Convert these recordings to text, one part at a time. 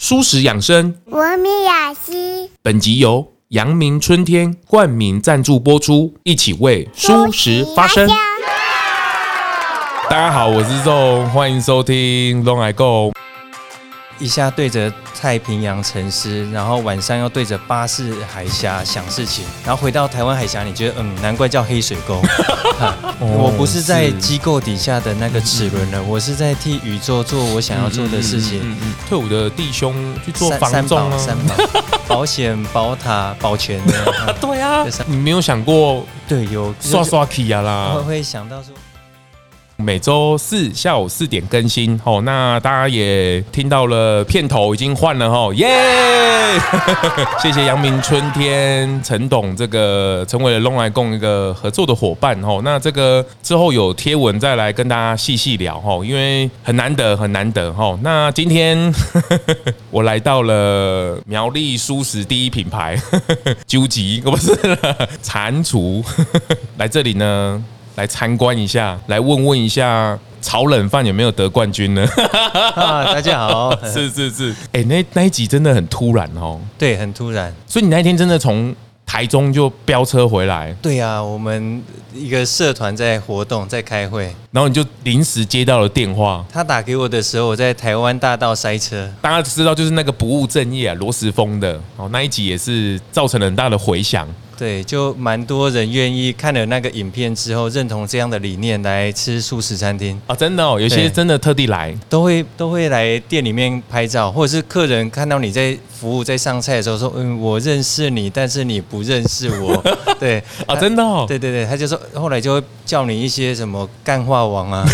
蔬食养生，文明雅集。本集由阳明春天冠名赞助播出，一起为舒食发声。大家好，我是 ZONG，欢迎收听 ZONG I GO。一下对着太平洋沉思，然后晚上又对着巴士海峡想事情，然后回到台湾海峡，你觉得嗯，难怪叫黑水沟。我不是在机构底下的那个齿轮了，我是在替宇宙做我想要做的事情。嗯嗯嗯、退伍的弟兄去做房仲啊，三保、保险、宝塔、保全的。对啊，你没有想过对有刷刷 key 啊啦？会会想到说。每周四下午四点更新哦，那大家也听到了，片头已经换了哈，耶！谢谢阳明春天陈董这个成为了 ZONG I GO 一个合作的伙伴哦，那这个之后有贴文再来跟大家细细聊哈，因为很难得很难得哈。那今天 我来到了苗栗蔬食第一品牌究极，我不是蟾蜍来这里呢。来参观一下，来问问一下炒冷饭有没有得冠军呢？啊，大家好，是是是，哎、欸，那那一集真的很突然哦，对，很突然，所以你那天真的从台中就飙车回来？对呀、啊，我们一个社团在活动，在开会，然后你就临时接到了电话。他打给我的时候，我在台湾大道塞车，大家知道就是那个不务正业啊，罗时丰的哦，那一集也是造成了很大的回响。对，就蛮多人愿意看了那个影片之后，认同这样的理念来吃素食餐厅。啊，真的哦，有些真的特地来，都会都会来店里面拍照，或者是客人看到你在服务在上菜的时候说，嗯，我认识你，但是你不认识我，对。啊，真的哦，对对对，他就说后来就会叫你一些什么干话王啊，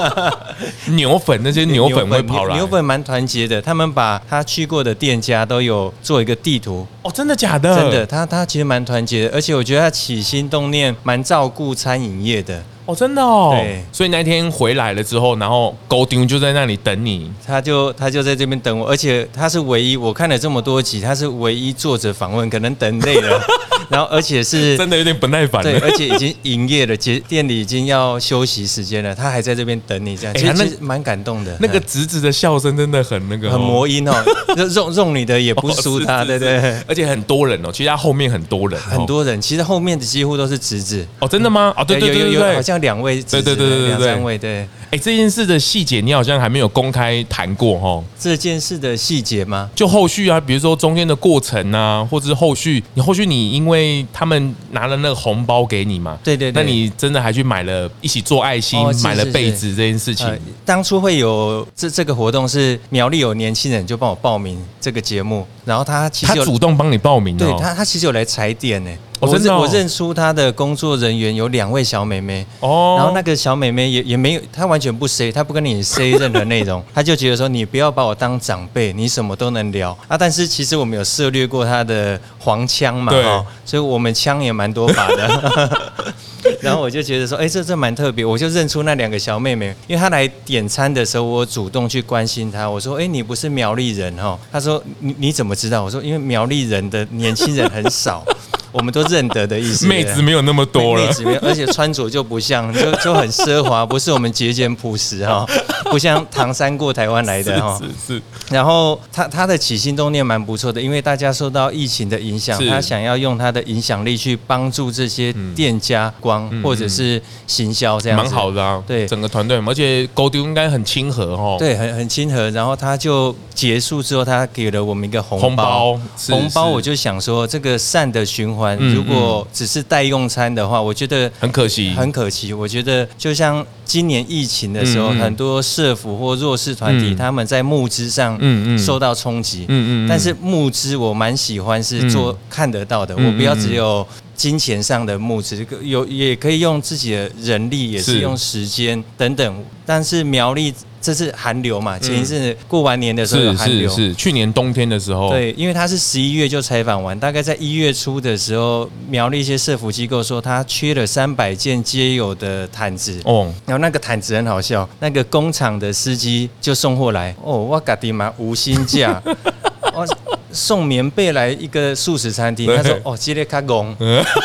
牛粉那些牛粉会跑来，牛粉蛮团结的，他们把他去过的店家都有做一个地图，哦，真的假的？真的，他他其实蛮。蛮团结，而且我觉得他起心动念蛮照顾餐饮业的。哦，真的哦。对，所以那天回来了之后，然后高丁就在那里等你，他就他就在这边等我，而且他是唯一，我看了这么多集，他是唯一坐着访问，可能等累了。然后，而且是 真的有点不耐烦。对，而且已经营业了，其实店里已经要休息时间了，他还在这边等你，这样其实蛮感动的。那个侄子的笑声真的很那个，很魔音哦，肉肉你的也不输他，对对。而且很多人哦，其实他后面很多人，很多人，其实后面的几乎都是侄子。哦，真的吗？哦，对对对对，好像两位，对对对对对，两三位，对。哎，这件事的细节你好像还没有公开谈过哈。这件事的细节吗？就后续啊，比如说中间的过程啊，或者是后续，你后续你因为他们。拿了那个红包给你嘛？对对对。那你真的还去买了，一起做爱心，买了被子这件事情。当初会有这这个活动是苗栗有年轻人就帮我报名这个节目，然后他其实他主动帮你报名，对他他其实有来踩点呢。我认我认出他的工作人员有两位小妹妹哦，然后那个小妹妹也也没有，她完全不 say，她不跟你 say 任何内容，她就觉得说你不要把我当长辈，你什么都能聊啊。但是其实我们有涉猎过她的黄腔嘛，对，所以我们腔也蛮多把的。然后我就觉得说，哎，这这蛮特别，我就认出那两个小妹妹，因为她来点餐的时候，我主动去关心她，我说，哎，你不是苗栗人哈？她说，你你怎么知道？我说，因为苗栗人的年轻人很少。我们都认得的意思，妹子没有那么多了，妹子没有，而且穿着就不像，就就很奢华，不是我们节俭朴实哈，不像唐山过台湾来的哈，是是。然后他他的起心动念蛮不错的，因为大家受到疫情的影响，他想要用他的影响力去帮助这些店家光或者是行销这样，蛮好的啊。对，整个团队，而且沟通应该很亲和哦，对，很很亲和。然后他就结束之后，他给了我们一个红包，红包我就想说这个善的循环。如果只是代用餐的话，我觉得很可惜，很可惜。我觉得就像今年疫情的时候，很多社福或弱势团体他们在募资上受到冲击。嗯嗯。但是募资我蛮喜欢是做看得到的，我不要只有金钱上的募资，有也可以用自己的人力，也是用时间等等。但是苗栗。这是寒流嘛？前一次过完年的时候有寒流，是是是，去年冬天的时候。对，因为他是十一月就采访完，大概在一月初的时候，苗了一些社服机构说他缺了三百件皆有的毯子。哦，然后那个毯子很好笑，那个工厂的司机就送货来。哦，我嘎地嘛无薪假。我送棉被来一个素食餐厅，他说哦，激烈卡工，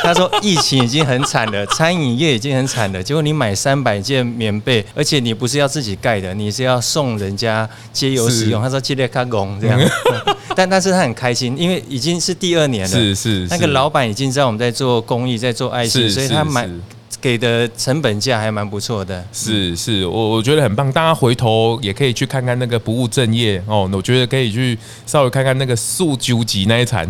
他说 疫情已经很惨了，餐饮业已经很惨了，结果你买三百件棉被，而且你不是要自己盖的，你是要送人家街友使用。他说激烈卡工这样，但但是他很开心，因为已经是第二年了，是是，那个老板已经知道我们在做公益，在做爱心，所以他买。给的成本价还蛮不错的，是是，我我觉得很棒。大家回头也可以去看看那个不务正业哦，我觉得可以去稍微看看那个素九集那一场，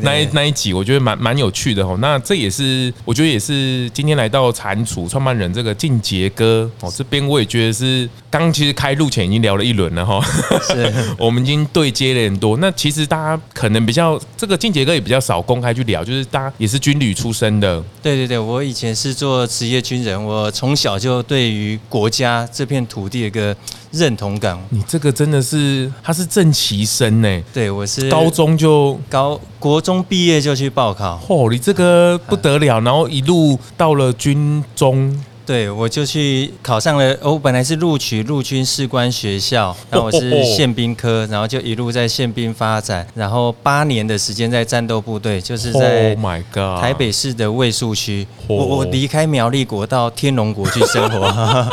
那一 那一集，我觉得蛮蛮有趣的哦。那这也是我觉得也是今天来到蟾蜍创办人这个进杰哥哦这边，我也觉得是刚其实开录前已经聊了一轮了哈，是，我们已经对接了很多。那其实大家可能比较这个进杰哥也比较少公开去聊，就是大家也是军旅出身的，对对对，我以前是做。职业军人，我从小就对于国家这片土地有一个认同感。你这个真的是，他是正期生呢？对，我是高中就高国中毕业就去报考。嚯，你这个不得了，然后一路到了军中。对，我就去考上了。我本来是录取陆军士官学校，那我是宪兵科，然后就一路在宪兵发展，然后八年的时间在战斗部队，就是在台北市的卫戍区。我我离开苗栗国到天龙国去生活。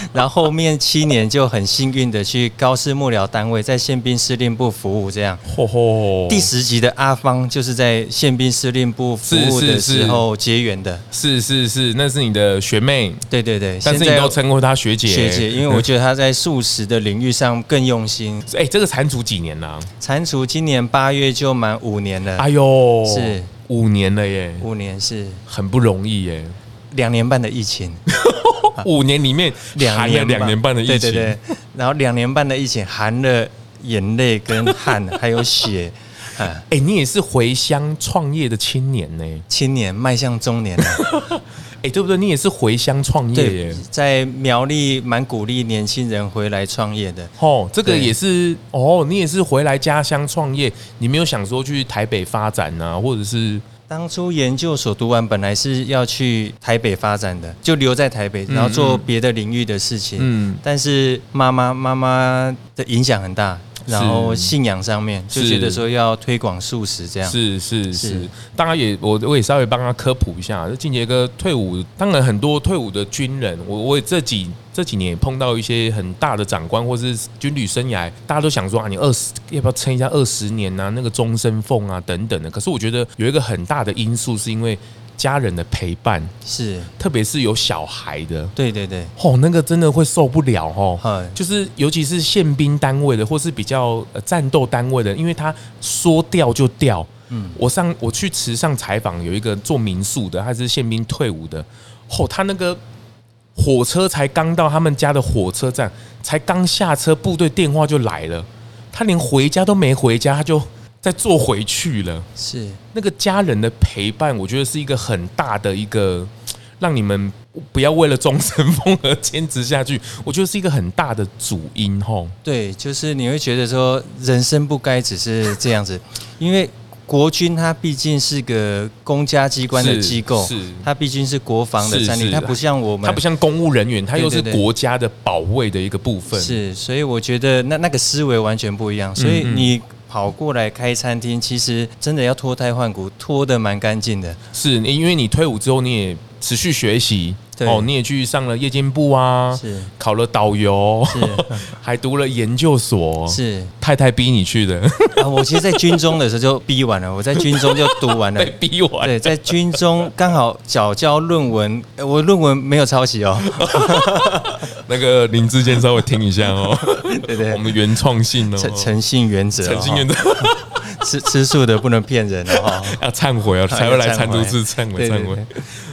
然后后面七年就很幸运的去高师幕僚单位，在宪兵司令部服务，这样。嚯嚯！第十集的阿芳就是在宪兵司令部服务的时候结缘的。是是是，那是你的学妹。对对对，但是你都称呼她学姐。学姐，因为我觉得她在素食的领域上更用心。哎，这个蟾蜍几年了？蟾蜍今年八月就满五年了。哎呦，是五年了耶！五年是很不容易耶。两年半的疫情。五年里面含了两年半的疫情，对对对，然后两年半的疫情含了眼泪跟汗，还有血。哎、欸，你也是回乡创业的青年呢？青年迈向中年了。哎、欸，对不对？你也是回乡创业耶，在苗栗蛮鼓励年轻人回来创业的。哦，这个也是哦，你也是回来家乡创业，你没有想说去台北发展啊，或者是？当初研究所读完，本来是要去台北发展的，就留在台北，然后做别的领域的事情。嗯，但是妈妈妈妈的影响很大。然后信仰上面就觉得说要推广素食这样，是是是，当然也我我也稍微帮他科普一下，就进阶哥退伍，当然很多退伍的军人，我我这几这几年也碰到一些很大的长官或是军旅生涯，大家都想说啊，你二十要不要撑一下二十年啊，那个终身俸啊等等的，可是我觉得有一个很大的因素是因为。家人的陪伴是，特别是有小孩的，对对对，哦，那个真的会受不了哦，就是尤其是宪兵单位的，或是比较战斗单位的，因为他说调就调。嗯，我上我去池上采访，有一个做民宿的，他是宪兵退伍的，哦，他那个火车才刚到他们家的火车站，才刚下车，部队电话就来了，他连回家都没回家，他就。再坐回去了，是那个家人的陪伴，我觉得是一个很大的一个，让你们不要为了终身风而坚持下去。我觉得是一个很大的主因吼。对，就是你会觉得说，人生不该只是这样子，因为国军它毕竟是个公家机关的机构，是它毕竟是国防的战力，它不像我们，它不像公务人员，它又是国家的保卫的一个部分。是，所以我觉得那那个思维完全不一样。所以你。跑过来开餐厅，其实真的要脱胎换骨，脱得蛮干净的。是，因为你退伍之后，你也持续学习。哦，你也去上了夜间部啊，是考了导游，是 还读了研究所，是太太逼你去的。啊，我其实，在军中的时候就逼完了，我在军中就读完了，被逼完。对，在军中 刚好缴交论文，我论文没有抄袭哦。那个林志坚稍微听一下哦，对对，我们原创性哦，诚诚信原则，诚信原则。吃吃素的不能骗人哦，要忏悔哦，才会来蟾蜍寺忏悔忏悔。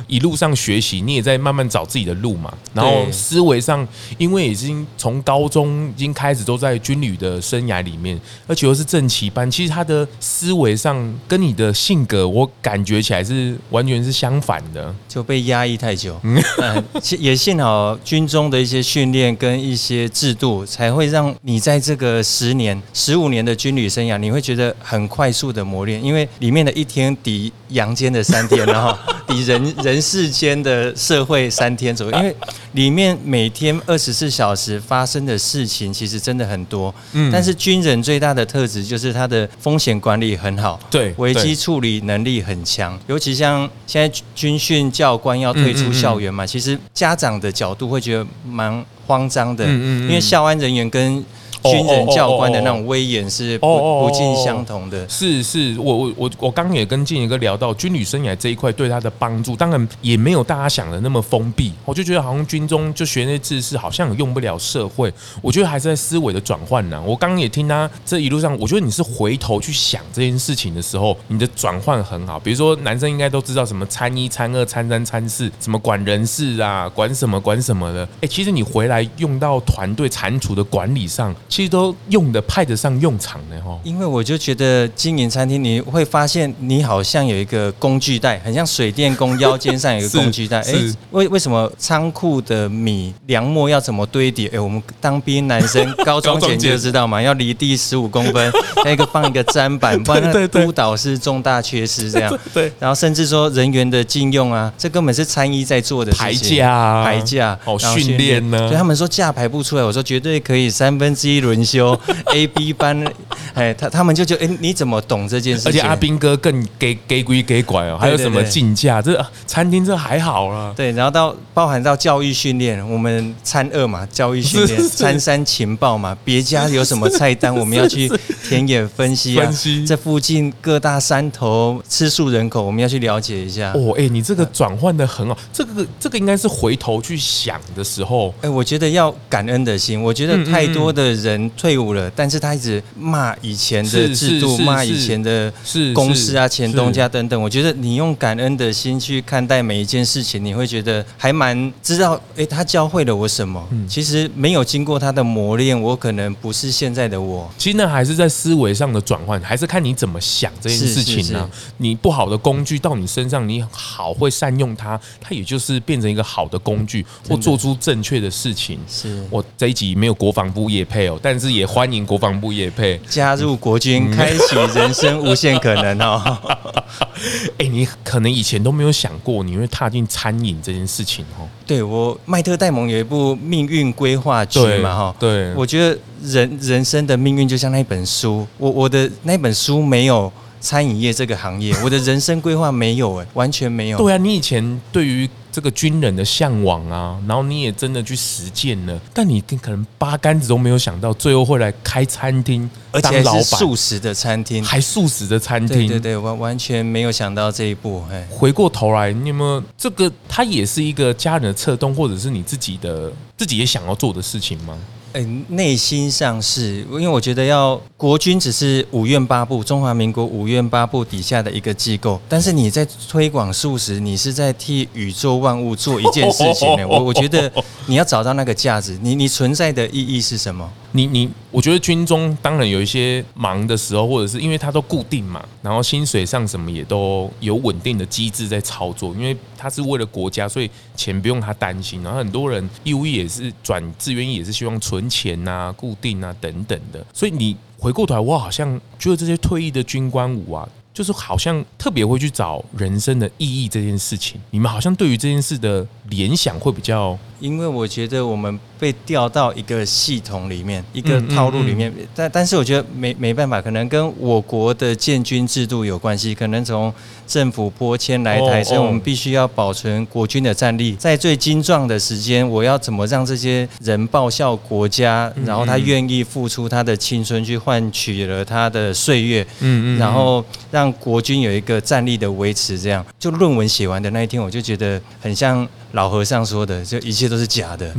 一路上学习，你也在慢慢找自己的路嘛。然后思维上，因为已经从高中已经开始都在军旅的生涯里面，而且又是正旗班，其实他的思维上跟你的性格，我感觉起来是完全是相反的。就被压抑太久，嗯，也幸好军中的一些训练跟一些制度，才会让你在这个十年、十五年的军旅生涯，你会觉得很快速的磨练，因为里面的一天抵阳间的三天，然后抵人人。人世间的社会三天左右，因为里面每天二十四小时发生的事情其实真的很多。嗯，但是军人最大的特质就是他的风险管理很好，对，危机处理能力很强。尤其像现在军训教官要退出校园嘛，其实家长的角度会觉得蛮慌张的，因为校安人员跟军人教官的那种威严是不不尽相同的。是是，我我我我刚也跟静怡哥聊到军旅生涯这一块对他的帮助，当然也没有大家想的那么封闭。我就觉得好像军中就学那些知识，好像用不了社会。我觉得还是在思维的转换呢。我刚刚也听他这一路上，我觉得你是回头去想这件事情的时候，你的转换很好。比如说男生应该都知道什么参一、参二、参三、参四，什么管人事啊，管什么管什么的。哎，其实你回来用到团队蟾蜍的管理上。其实都用的派得上用场的哈，因为我就觉得经营餐厅，你会发现你好像有一个工具袋，很像水电工腰间上有一个 工具袋。哎，为为什么仓库的米粮末要怎么堆叠？哎，我们当兵男生高中前就知道嘛，要离地十五公分，那个放一个砧板，不然督导是重大缺失这样。对，然后甚至说人员的禁用啊，这根本是参一在做的排假、排假哦，训练呢。所以他们说架排不出来，我说绝对可以三分之一轮休。A、B 班，哎，他他们就觉得，哎，你怎么懂这件事情？而且阿斌哥更给给鬼给管哦，还有什么竞价？这餐厅这还好了。对，然后到包含到教育训练，我们餐二嘛，教育训练；餐三情报嘛，别家有什么菜单，我们要去田野分析啊。分析这附近各大山头吃素人口，我们要去了解一下。哦，哎，你这个转换的很好，这个这个应该是回头去想的时候。哎，我觉得要感恩的心。我觉得太多的人退。退伍了，但是他一直骂以前的制度，骂以前的公司啊、前东家等等。我觉得你用感恩的心去看待每一件事情，你会觉得还蛮知道，哎，他教会了我什么？其实没有经过他的磨练，我可能不是现在的我。其实呢，还是在思维上的转换，还是看你怎么想这件事情呢？你不好的工具到你身上，你好会善用它，它也就是变成一个好的工具，或做出正确的事情。是我这一集没有国防部业配哦，但是也。欢迎国防部业配加入国军，开启人生无限可能哦！哎，你可能以前都没有想过你会踏进餐饮这件事情哦。对，我麦特戴蒙有一部命运规划剧嘛哈，对，我觉得人人生的命运就像那本书，我我的那本书没有餐饮业这个行业，我的人生规划没有哎，完全没有。对啊，你以前对于。这个军人的向往啊，然后你也真的去实践了，但你可能八竿子都没有想到，最后会来开餐厅，而且还是素食的餐厅，还素食的餐厅，对对对，完完全没有想到这一步。回过头来，你有没有这个？它也是一个家人的策动，或者是你自己的自己也想要做的事情吗？哎，内心上是，因为我觉得要国军只是五院八部，中华民国五院八部底下的一个机构，但是你在推广素食，你是在替宇宙万物做一件事情呢。我我觉得你要找到那个价值，你你存在的意义是什么？你你，我觉得军中当然有一些忙的时候，或者是因为他都固定嘛，然后薪水上什么也都有稳定的机制在操作，因为他是为了国家，所以钱不用他担心。然后很多人义务也是转志愿役，也是希望存钱啊、固定啊等等的。所以你回过头来，我好像觉得这些退役的军官舞啊。就是好像特别会去找人生的意义这件事情，你们好像对于这件事的联想会比较，因为我觉得我们被调到一个系统里面，一个套路里面，但但是我觉得没没办法，可能跟我国的建军制度有关系，可能从政府拨迁来台，所以我们必须要保存国军的战力，在最精壮的时间，我要怎么让这些人报效国家，然后他愿意付出他的青春去换取了他的岁月，嗯嗯，然后让。让国军有一个战力的维持，这样就论文写完的那一天，我就觉得很像老和尚说的，就一切都是假的，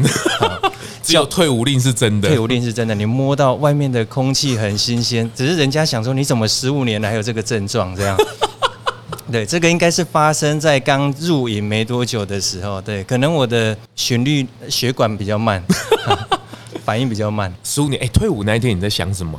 只有退伍令是真的。退伍令是真的，你摸到外面的空气很新鲜，只是人家想说你怎么十五年了还有这个症状这样。对，这个应该是发生在刚入营没多久的时候。对，可能我的旋律血管比较慢，反应比较慢。十五年，哎，退伍那一天你在想什么？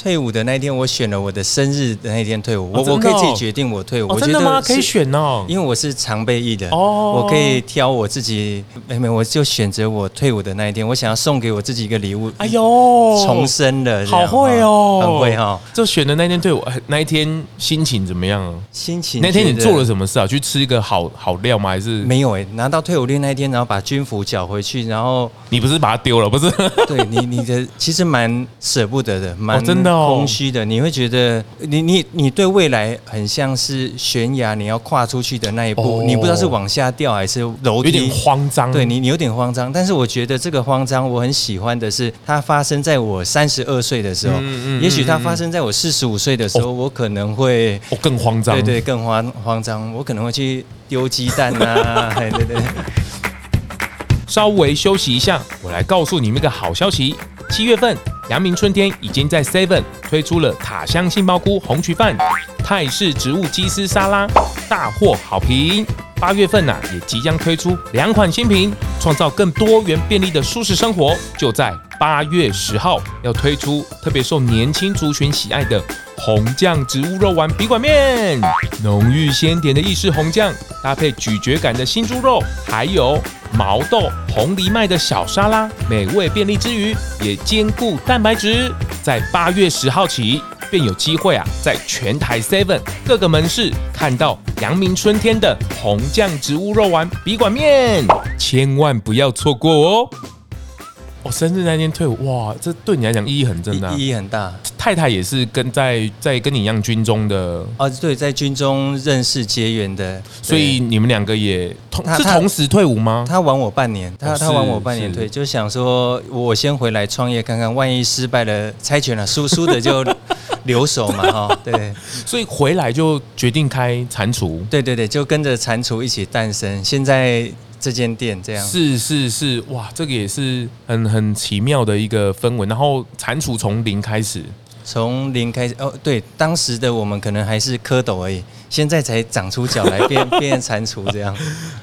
退伍的那一天，我选了我的生日的那一天退伍。我我可以自己决定我退伍。真的吗？可以选哦，因为我是常备役的。哦，我可以挑我自己。没没，我就选择我退伍的那一天，我想要送给我自己一个礼物。哎呦，重生了，好会哦，很会哈。就选的那天退伍那一天心情怎么样啊？心情那天你做了什么事啊？去吃一个好好料吗？还是没有哎、欸？拿到退伍令那一天，然后把军服缴回去，然后 你不是把它丢了？不是？对你，你的其实蛮舍不得的，蛮真的空虚的。你会觉得你你你对未来很像是悬崖，你要跨出去的那一步，你不知道是往下掉还是楼梯，有点慌张。对你，你有点慌张。但是我觉得这个慌张，我很喜欢的是，它发生在我三十二岁的时候。嗯嗯。也许它发生在我四十五岁的时候，我可能会哦更慌张。对对，更慌慌张。我可能会去丢鸡蛋啊，对对对。稍微休息一下，我来告诉你们一个好消息。七月份，阳明春天已经在 Seven 推出了塔香杏鲍菇红曲饭、泰式植物鸡丝沙拉，大获好评。八月份呐、也即将推出两款新品，创造更多元便利的舒适生活。就在八月十号，要推出特别受年轻族群喜爱的红酱植物肉丸笔管面，浓郁鲜甜的意式红酱搭配咀嚼感的新猪肉，还有毛豆红藜麦的小沙拉，美味便利之余也兼顾蛋白质。在八月十号起，便有机会啊，在全台 Seven 各个门市看到阳明春天的红酱植物肉丸笔管面，千万不要错过哦！我、哦、生日那天退伍，哇，这对你来讲意义很重大，意义很大。太太也是跟在在跟你一样军中的哦，对，在军中认识结缘的，所以你们两个也同是同时退伍吗？他晚我半年，他他晚我半年退，就想说我先回来创业看看，万一失败了，猜拳了，输输的就 留守嘛，哈，对，所以回来就决定开蟾蜍，对对对，就跟着蟾蜍一起诞生，现在。这间店这样是是是哇，这个也是很很奇妙的一个氛围。然后蟾蜍从零开始，从零开始哦，对，当时的我们可能还是蝌蚪而已。现在才长出脚来变 变蟾蜍这样，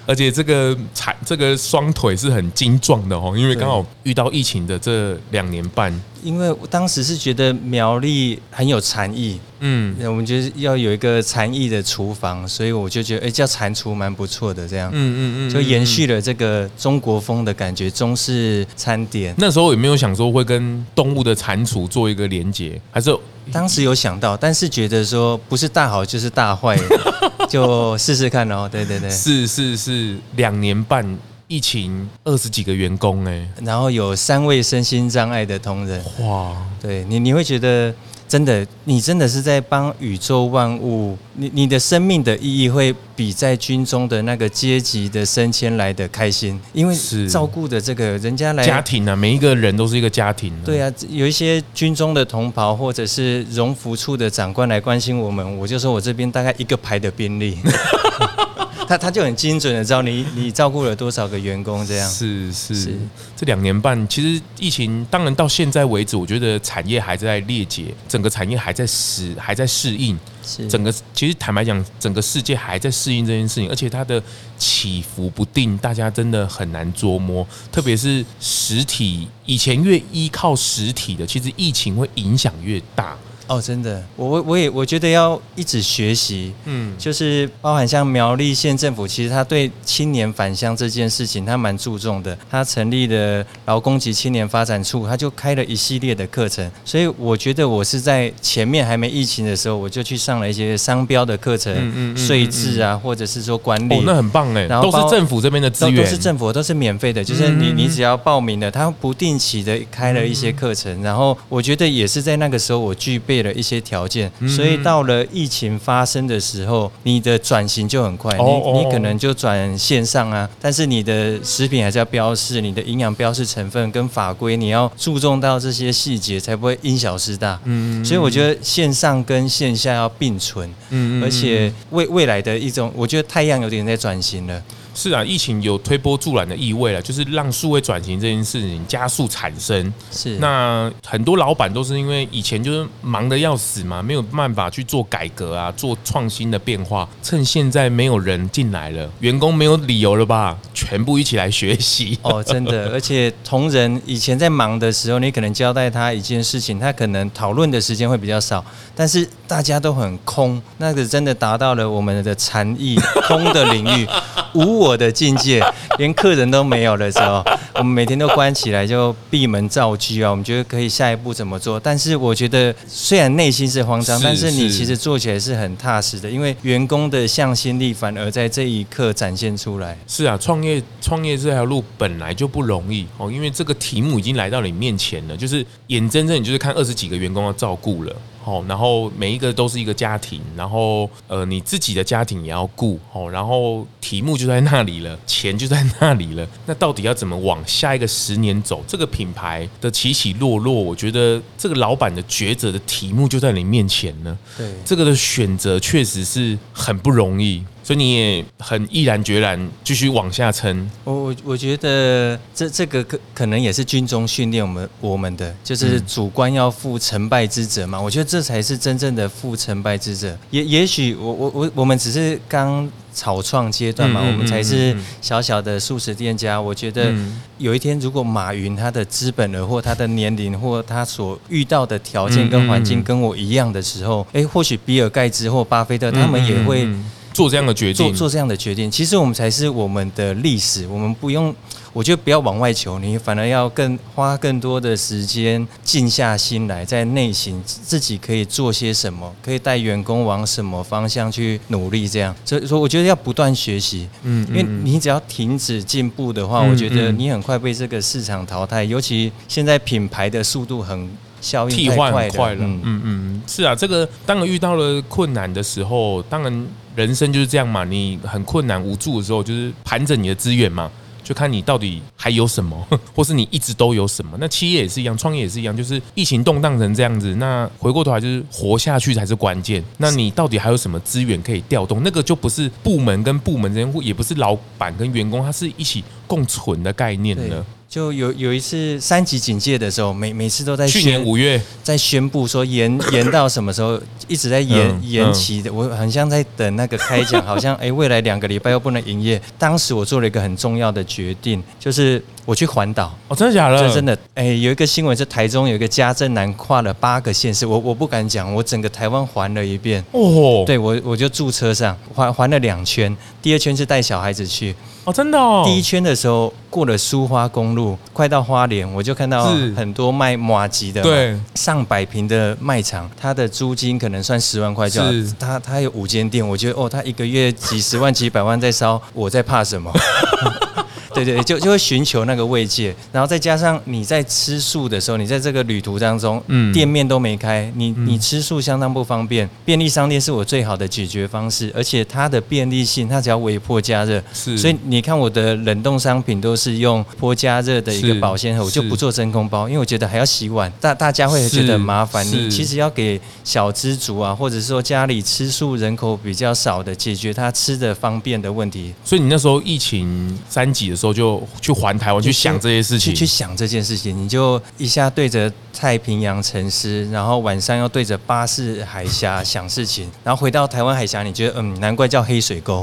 而且这个蟾这个双腿是很精壮的哦，因为刚好遇到疫情的这两年半。因为我当时是觉得苗栗很有禅意，嗯，我们就是要有一个禅意的厨房，所以我就觉得哎叫蟾蜍蛮不错的这样，嗯嗯嗯，就延续了这个中国风的感觉，中式餐点。那时候有没有想说会跟动物的蟾蜍做一个连结，还是？当时有想到，但是觉得说不是大好就是大坏，就试试看哦。对对对，是是是，两年半疫情，二十几个员工哎，然后有三位身心障碍的同仁，哇，对你你会觉得。真的，你真的是在帮宇宙万物，你你的生命的意义会比在军中的那个阶级的升迁来的开心，因为照顾的这个人家来家庭啊，每一个人都是一个家庭。对啊，有一些军中的同袍或者是荣服处的长官来关心我们，我就说我这边大概一个排的兵力。他他就很精准的知道你你照顾了多少个员工这样。是是，是这两年半其实疫情，当然到现在为止，我觉得产业还在裂解，整个产业还在适还在适应。是整个其实坦白讲，整个世界还在适应这件事情，而且它的起伏不定，大家真的很难捉摸。特别是实体，以前越依靠实体的，其实疫情会影响越大。哦，真的，我我我也我觉得要一直学习，嗯，就是包含像苗栗县政府，其实他对青年返乡这件事情，他蛮注重的。他成立的劳工及青年发展处，他就开了一系列的课程。所以我觉得我是在前面还没疫情的时候，我就去上了一些商标的课程，嗯嗯，税制啊，或者是说管理，哦，那很棒哎，然后都是政府这边的资源，都是政府，都是免费的，就是你你只要报名的，他不定期的开了一些课程，然后我觉得也是在那个时候我具备。了一些条件，所以到了疫情发生的时候，你的转型就很快。你你可能就转线上啊，但是你的食品还是要标示，你的营养标示成分跟法规，你要注重到这些细节，才不会因小失大。嗯，所以我觉得线上跟线下要并存。嗯，而且未未来的一种，我觉得太阳有点在转型了。是啊，疫情有推波助澜的意味了，就是让数位转型这件事情加速产生。是，那很多老板都是因为以前就是忙得要死嘛，没有办法去做改革啊，做创新的变化。趁现在没有人进来了，员工没有理由了吧？全部一起来学习哦，真的。而且同仁以前在忙的时候，你可能交代他一件事情，他可能讨论的时间会比较少，但是大家都很空，那个真的达到了我们的禅意 空的领域。无我的境界，连客人都没有的时候，我们每天都关起来就闭门造车啊。我们觉得可以下一步怎么做？但是我觉得虽然内心是慌张，但是你其实做起来是很踏实的，因为员工的向心力反而在这一刻展现出来。是啊，创业创业这条路本来就不容易哦，因为这个题目已经来到你面前了，就是眼睁睁你就是看二十几个员工要照顾了。哦，然后每一个都是一个家庭，然后呃，你自己的家庭也要顾哦，然后题目就在那里了，钱就在那里了，那到底要怎么往下一个十年走？这个品牌的起起落落，我觉得这个老板的抉择的题目就在你面前呢。对，这个的选择确实是很不容易。所以你也很毅然决然继续往下撑。我我我觉得这这个可可能也是军中训练我们我们的，就是主观要负成败之责嘛。我觉得这才是真正的负成败之责。也也许我我我我们只是刚草创阶段嘛，我们才是小小的素食店家。我觉得有一天如果马云他的资本额或他的年龄或他所遇到的条件跟环境跟我一样的时候，诶，或许比尔盖茨或巴菲特他们也会。做这样的决定，做做这样的决定，其实我们才是我们的历史。我们不用，我觉得不要往外求，你反而要更花更多的时间，静下心来，在内心自己可以做些什么，可以带员工往什么方向去努力。这样，所以说，我觉得要不断学习。嗯，因为你只要停止进步的话，我觉得你很快被这个市场淘汰。尤其现在品牌的速度很。效替换快了，嗯嗯嗯，是啊，这个当然遇到了困难的时候，当然人生就是这样嘛。你很困难无助的时候，就是盘整你的资源嘛，就看你到底还有什么，或是你一直都有什么。那企业也是一样，创业也是一样，就是疫情动荡成这样子，那回过头来就是活下去才是关键。那你到底还有什么资源可以调动？那个就不是部门跟部门之间，也不是老板跟员工，它是一起共存的概念了。就有有一次三级警戒的时候，每每次都在去年五月在宣布说延 延到什么时候，一直在延、嗯、延期的，我很像在等那个开奖，好像哎未来两个礼拜又不能营业。当时我做了一个很重要的决定，就是我去环岛。哦，真的假的？真的。哎，有一个新闻是台中有一个家政男跨了八个县市，我我不敢讲，我整个台湾环了一遍。哦，对我我就住车上环环了两圈，第二圈是带小孩子去。哦，真的哦。第一圈的时候过了苏花公路。快到花莲，我就看到很多卖麻吉的，对，上百平的卖场，它的租金可能算十万块，就是他他有五间店，我觉得哦，他一个月几十万几百万在烧，我在怕什么？对对，就就会寻求那个慰藉，然后再加上你在吃素的时候，你在这个旅途当中，嗯，店面都没开，你你吃素相当不方便。便利商店是我最好的解决方式，而且它的便利性，它只要微波加热，是。所以你看我的冷冻商品都是用波加热的一个保鲜盒，我就不做真空包，因为我觉得还要洗碗，大大家会觉得很麻烦。你其实要给小资族啊，或者是说家里吃素人口比较少的，解决他吃的方便的问题。所以你那时候疫情三级的时候。就去环台湾去想这些事情，去去想这件事情，你就一下对着太平洋沉思，然后晚上又对着巴士海峡想事情，然后回到台湾海峡，你觉得嗯，难怪叫黑水沟，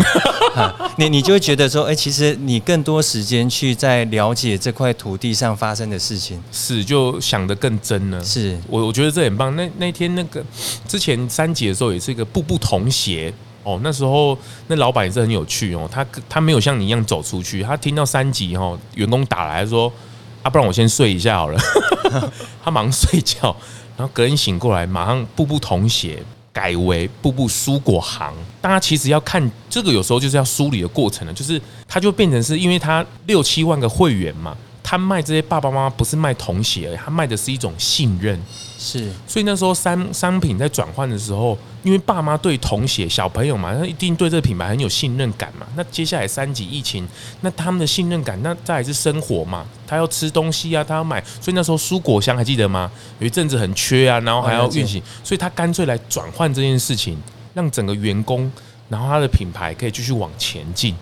你你就会觉得说，哎，其实你更多时间去在了解这块土地上发生的事情，是就想得更真了。是我我觉得这很棒。那那天那个之前三集的时候，也是一个步步同鞋。哦，那时候那老板也是很有趣哦，他他没有像你一样走出去，他听到三级哈，员工打来说，啊，不然我先睡一下好了，他忙睡觉，然后隔天醒过来，马上步步童鞋，改为步步蔬果行。大家其实要看这个，有时候就是要梳理的过程了，就是他就变成是因为他六七万个会员嘛，他卖这些爸爸妈妈不是卖童鞋而已，他卖的是一种信任。是，所以那时候商商品在转换的时候，因为爸妈对童鞋小朋友嘛，他一定对这个品牌很有信任感嘛。那接下来三级疫情，那他们的信任感，那再来是生活嘛，他要吃东西啊，他要买，所以那时候蔬果箱还记得吗？有一阵子很缺啊，然后还要运行，所以他干脆来转换这件事情，让整个员工，然后他的品牌可以继续往前进。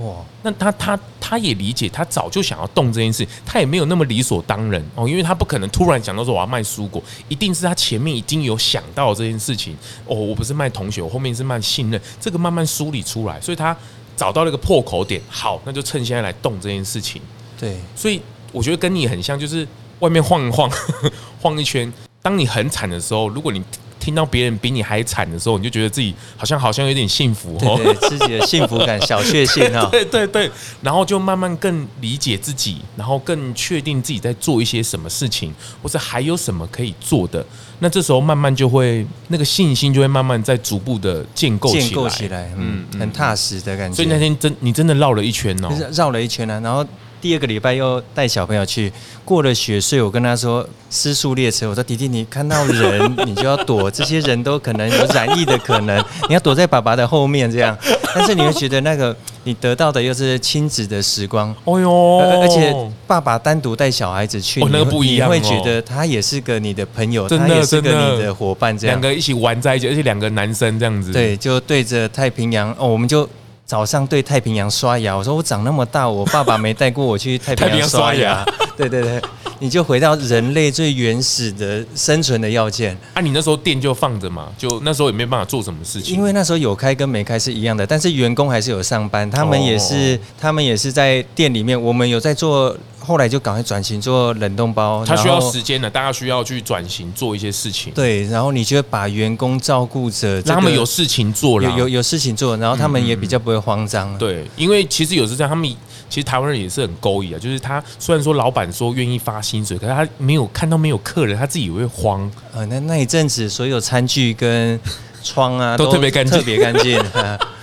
哇，那他他他也理解，他早就想要动这件事，他也没有那么理所当然哦，因为他不可能突然想到说我要卖蔬果，一定是他前面已经有想到这件事情哦，我不是卖同学，我后面是卖信任，这个慢慢梳理出来，所以他找到了一个破口点，好，那就趁现在来动这件事情。对，所以我觉得跟你很像，就是外面晃一晃，晃一圈，当你很惨的时候，如果你。听到别人比你还惨的时候，你就觉得自己好像好像有点幸福哦，对，对，自己的幸福感小确幸哈，对对对，然后就慢慢更理解自己，然后更确定自己在做一些什么事情，或者还有什么可以做的。那这时候慢慢就会那个信心就会慢慢在逐步的建构建构起来，嗯，很踏实的感觉。所以那天真你真的绕了一圈哦，绕了一圈啊，然后。第二个礼拜又带小朋友去过了雪隧，我跟他说失速列车，我说弟弟，你看到人你就要躲，这些人都可能有染疫的可能，你要躲在爸爸的后面这样。但是你会觉得那个你得到的又是亲子的时光，哦哟，而且爸爸单独带小孩子去，那个不一样，你会觉得他也是个你的朋友，他也是个你的伙伴，这样。两个一起玩在一起，而且两个男生这样子，对，就对着太平洋哦，我们就。早上对太平洋刷牙，我说我长那么大，我爸爸没带过我去太平洋 刷牙。对对对，你就回到人类最原始的生存的要件。啊，你那时候店就放着嘛，就那时候也没办法做什么事情。因为那时候有开跟没开是一样的，但是员工还是有上班，他们也是他们也是在店里面，我们有在做。后来就赶快转型做冷冻包，他需要时间的，大家需要去转型做一些事情。对，然后你就会把员工照顾着，让他们有事情做了，有有有事情做，然后他们也比较不会慌张。对，因为其实有时这样，他们其实台湾人也是很勾引啊，就是他虽然说老板说愿意发薪水，可是他没有看到没有客人，他自己也会慌。呃，那那一阵子所有餐具跟窗啊都特别干净，特别干净。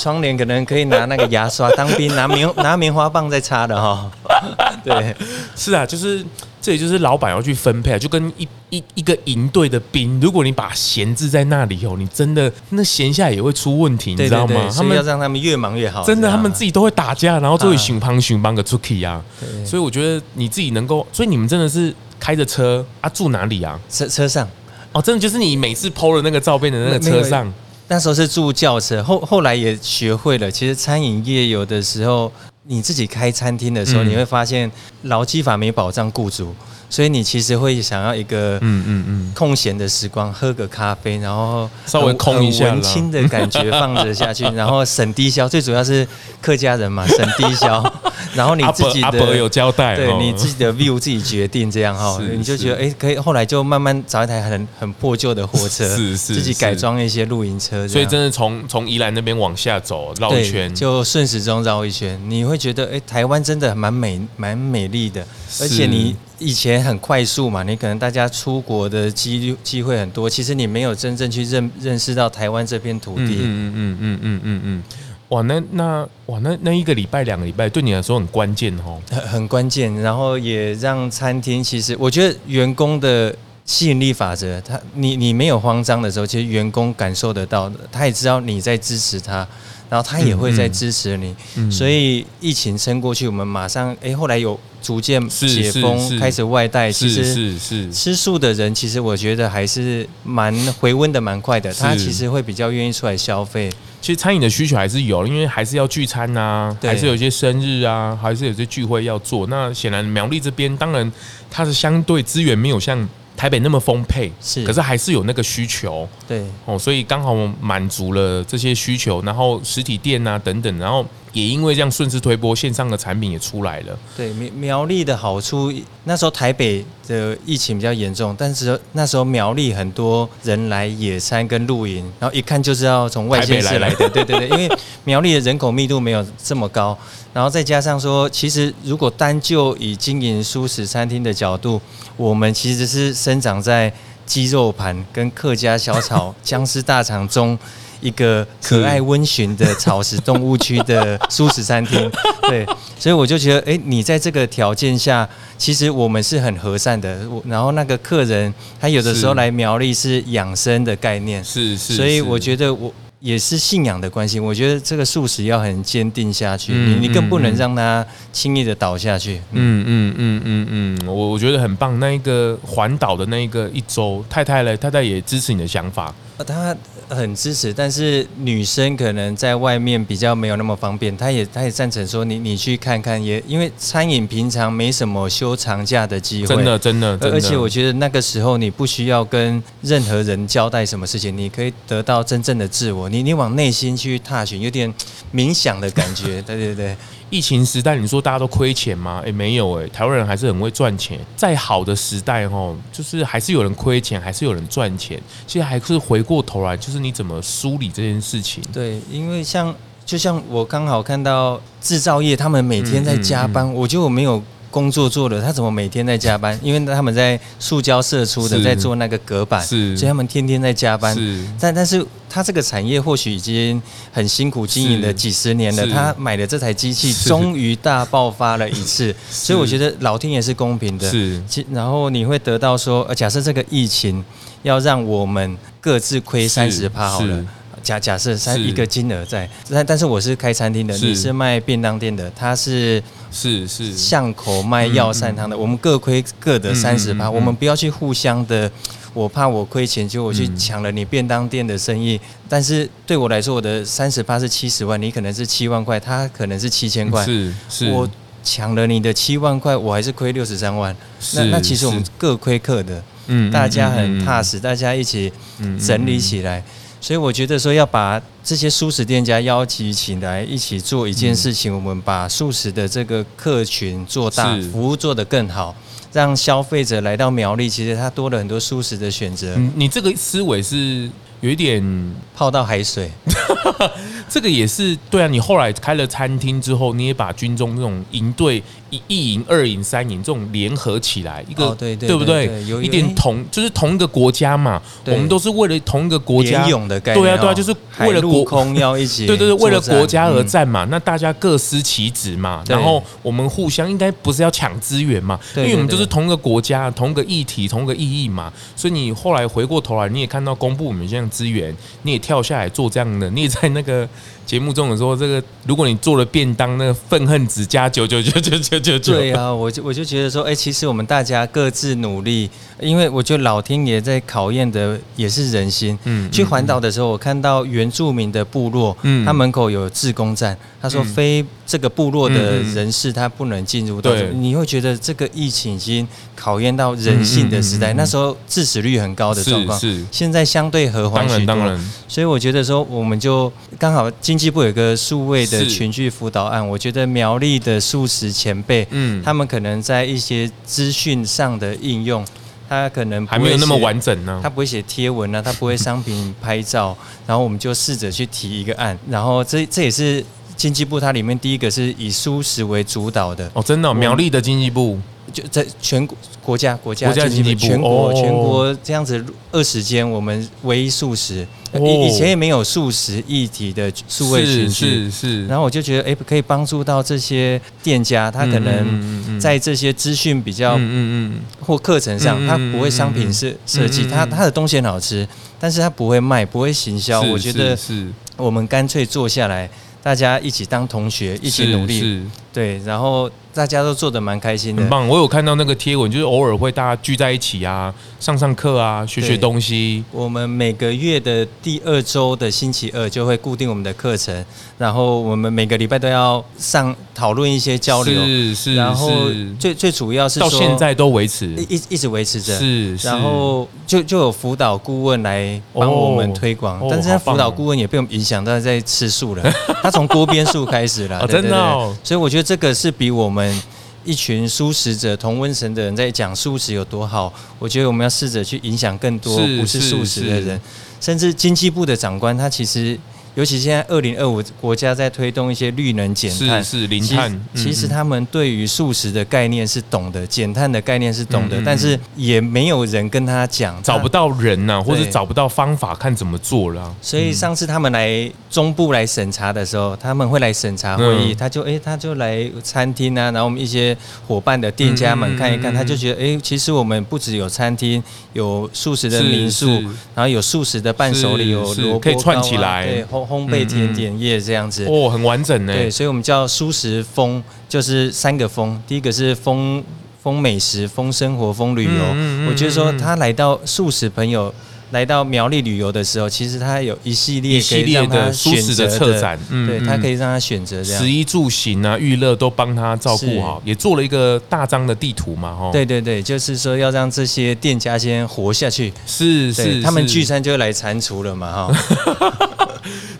窗帘可能可以拿那个牙刷当兵，拿棉拿棉花棒在擦的哈。对，是啊，就是这也就是老板要去分配，就跟一一一个营队的兵，如果你把闲置在那里哦，你真的那闲下来也会出问题，你知道吗？他们要让他们越忙越好，真的，他们自己都会打架，然后就会熊胖熊胖个出去啊。所以我觉得你自己能够，所以你们真的是开着车啊，住哪里啊？车车上哦，真的就是你每次 PO 的那个照片的那个车上。那时候是住轿车，后后来也学会了。其实餐饮业有的时候，你自己开餐厅的时候，嗯、你会发现劳基法没保障雇主。所以你其实会想要一个嗯嗯嗯空闲的时光，喝个咖啡，然后稍微空一下，文青的感觉放着下去，然后省低消，最主要是客家人嘛，省低消。然后你自己的阿伯有交代，对你自己的 view 自己决定这样哈，你就觉得哎可以。后来就慢慢找一台很很破旧的货车，是是，自己改装一些露营车。所以真的从从宜兰那边往下走绕一圈，就顺时钟绕一圈，你会觉得哎台湾真的蛮美蛮美丽的，而且你。以前很快速嘛，你可能大家出国的机机会很多，其实你没有真正去认认识到台湾这片土地。嗯嗯嗯嗯嗯嗯嗯。哇，那那哇，那那一个礼拜两个礼拜对你来说很关键哦。很很关键，然后也让餐厅其实我觉得员工的吸引力法则，他你你没有慌张的时候，其实员工感受得到的，他也知道你在支持他。然后他也会在支持你，嗯嗯、所以疫情撑过去，我们马上哎，后来有逐渐解封，开始外带。其实是是是吃素的人，其实我觉得还是蛮回温的，蛮快的。他其实会比较愿意出来消费。其实餐饮的需求还是有，因为还是要聚餐啊，还是有一些生日啊，还是有些聚会要做。那显然苗栗这边，当然它是相对资源没有像。台北那么丰沛，是，可是还是有那个需求，对，哦，所以刚好满足了这些需求，然后实体店啊等等，然后也因为这样顺势推波线上的产品也出来了。对，苗苗栗的好处，那时候台北的疫情比较严重，但是那时候苗栗很多人来野餐跟露营，然后一看就知道从外县市来的，对对对，因为苗栗的人口密度没有这么高。然后再加上说，其实如果单就以经营素食餐厅的角度，我们其实是生长在鸡肉盘跟客家小炒僵尸大肠中一个可爱温驯的草食动物区的素食餐厅。对，所以我就觉得，哎，你在这个条件下，其实我们是很和善的。然后那个客人他有的时候来苗栗是养生的概念，是是，所以我觉得我。也是信仰的关系，我觉得这个素食要很坚定下去，你、嗯、你更不能让它轻易的倒下去。嗯嗯嗯嗯嗯，我我觉得很棒。那一个环岛的那一个一周，太太嘞，太太也支持你的想法。她很支持，但是女生可能在外面比较没有那么方便。她也她也赞成说你你去看看，也因为餐饮平常没什么休长假的机会，真的真的。真的，而且我觉得那个时候你不需要跟任何人交代什么事情，你可以得到真正的自我。你你往内心去踏寻，有点冥想的感觉。对对对。疫情时代，你说大家都亏钱吗？诶，没有诶，台湾人还是很会赚钱。再好的时代哦，就是还是有人亏钱，还是有人赚钱。其实还是回过头来，就是你怎么梳理这件事情。对，因为像就像我刚好看到制造业，他们每天在加班，嗯嗯嗯、我觉得我没有。工作做的，他怎么每天在加班？因为他们在塑胶射出的，在做那个隔板，所以他们天天在加班。但但是他这个产业或许已经很辛苦经营了几十年了，他买的这台机器终于大爆发了一次，所以我觉得老天也是公平的。是，然后你会得到说，呃，假设这个疫情要让我们各自亏三十趴好了。假假设三一个金额在，但但是我是开餐厅的，你是卖便当店的，他是是是。巷口卖药膳汤的，我们各亏各的三十趴，我们不要去互相的，我怕我亏钱，就我去抢了你便当店的生意，但是对我来说，我的三十八是七十万，你可能是七万块，他可能是七千块，是是，我抢了你的七万块，我还是亏六十三万，那那其实我们各亏各的，嗯，大家很踏实，大家一起整理起来。所以我觉得说要把这些素食店家邀集起来一起做一件事情，我们把素食的这个客群做大，服务做得更好，让消费者来到苗栗，其实他多了很多素食的选择。你这个思维是有一点泡到海水。这个也是对啊，你后来开了餐厅之后，你也把军中这种营队一一营、二营、三营这种联合起来，一个对对不对？有一点同就是同一个国家嘛，我们都是为了同一个国家。勇的概念。对啊对啊，就是为了国空要一起。对对对，为了国家而战嘛，那大家各司其职嘛，然后我们互相应该不是要抢资源嘛，因为我们都是同一个国家、同一个议题、同一个意义嘛，所以你后来回过头来，你也看到公布我们这样资源，你也跳下来做这样的，你也在那个。节目中的说，这个如果你做了便当，那个愤恨值加九九九九九九九。对啊，我就我就觉得说，哎，其实我们大家各自努力，因为我觉得老天爷在考验的也是人心。嗯，去环岛的时候，我看到原住民的部落，嗯，他门口有自工站，他说非这个部落的人士他不能进入。到，你会觉得这个疫情已经考验到人性的时代。那时候致死率很高的状况，是现在相对和缓许多。当然，所以我觉得说，我们就刚好今。经济部有个数位的群聚辅导案，我觉得苗栗的素食前辈，嗯，他们可能在一些资讯上的应用，他可能还没有那么完整呢。他不会写贴文呢，他不会商品拍照，然后我们就试着去提一个案，然后这这也是经济部它里面第一个是以素食为主导的。哦，真的，苗栗的经济部。就在全国国家国家经济部全国全国这样子二十间，我们唯一素食，以以前也没有素食议题的数位群聚，是是。然后我就觉得，哎，可以帮助到这些店家，他可能在这些资讯比较，嗯嗯，或课程上，他不会商品设设计，他他的东西很好吃，但是他不会卖，不会行销。我觉得是，我们干脆坐下来，大家一起当同学，一起努力，对，然后。大家都做的蛮开心的，很棒。我有看到那个贴文，就是偶尔会大家聚在一起啊，上上课啊，学学东西。我们每个月的第二周的星期二就会固定我们的课程，然后我们每个礼拜都要上讨论一些交流。是是，然后最最主要是到现在都维持，一一直维持着。是，然后就就有辅导顾问来帮我们推广，但是辅导顾问也被我们影响到在吃素了。他从锅边素开始了，真的。所以我觉得这个是比我们。一群素食者同温层的人在讲素食有多好，我觉得我们要试着去影响更多不是素食的人，甚至经济部的长官他其实。尤其现在二零二五国家在推动一些绿能减碳，是是零碳。其实他们对于素食的概念是懂的，减碳的概念是懂的，但是也没有人跟他讲，找不到人呐，或者找不到方法看怎么做了。所以上次他们来中部来审查的时候，他们会来审查会议，他就哎他就来餐厅啊，然后我们一些伙伴的店家们看一看，他就觉得哎，其实我们不只有餐厅，有素食的民宿，然后有素食的伴手礼，有萝卜可以串起来，对。烘焙甜点业这样子哦，很完整呢。对，所以我们叫素食风，就是三个风。第一个是风风美食、风生活、风旅游。我觉得说他来到素食朋友。来到苗栗旅游的时候，其实他有一系列可以让他选择的策展，对，他可以让他选择这样，食衣住行啊，娱乐都帮他照顾好，也做了一个大张的地图嘛，哈。对对对，就是说要让这些店家先活下去，是是，他们聚餐就来蟾蜍了嘛，哈。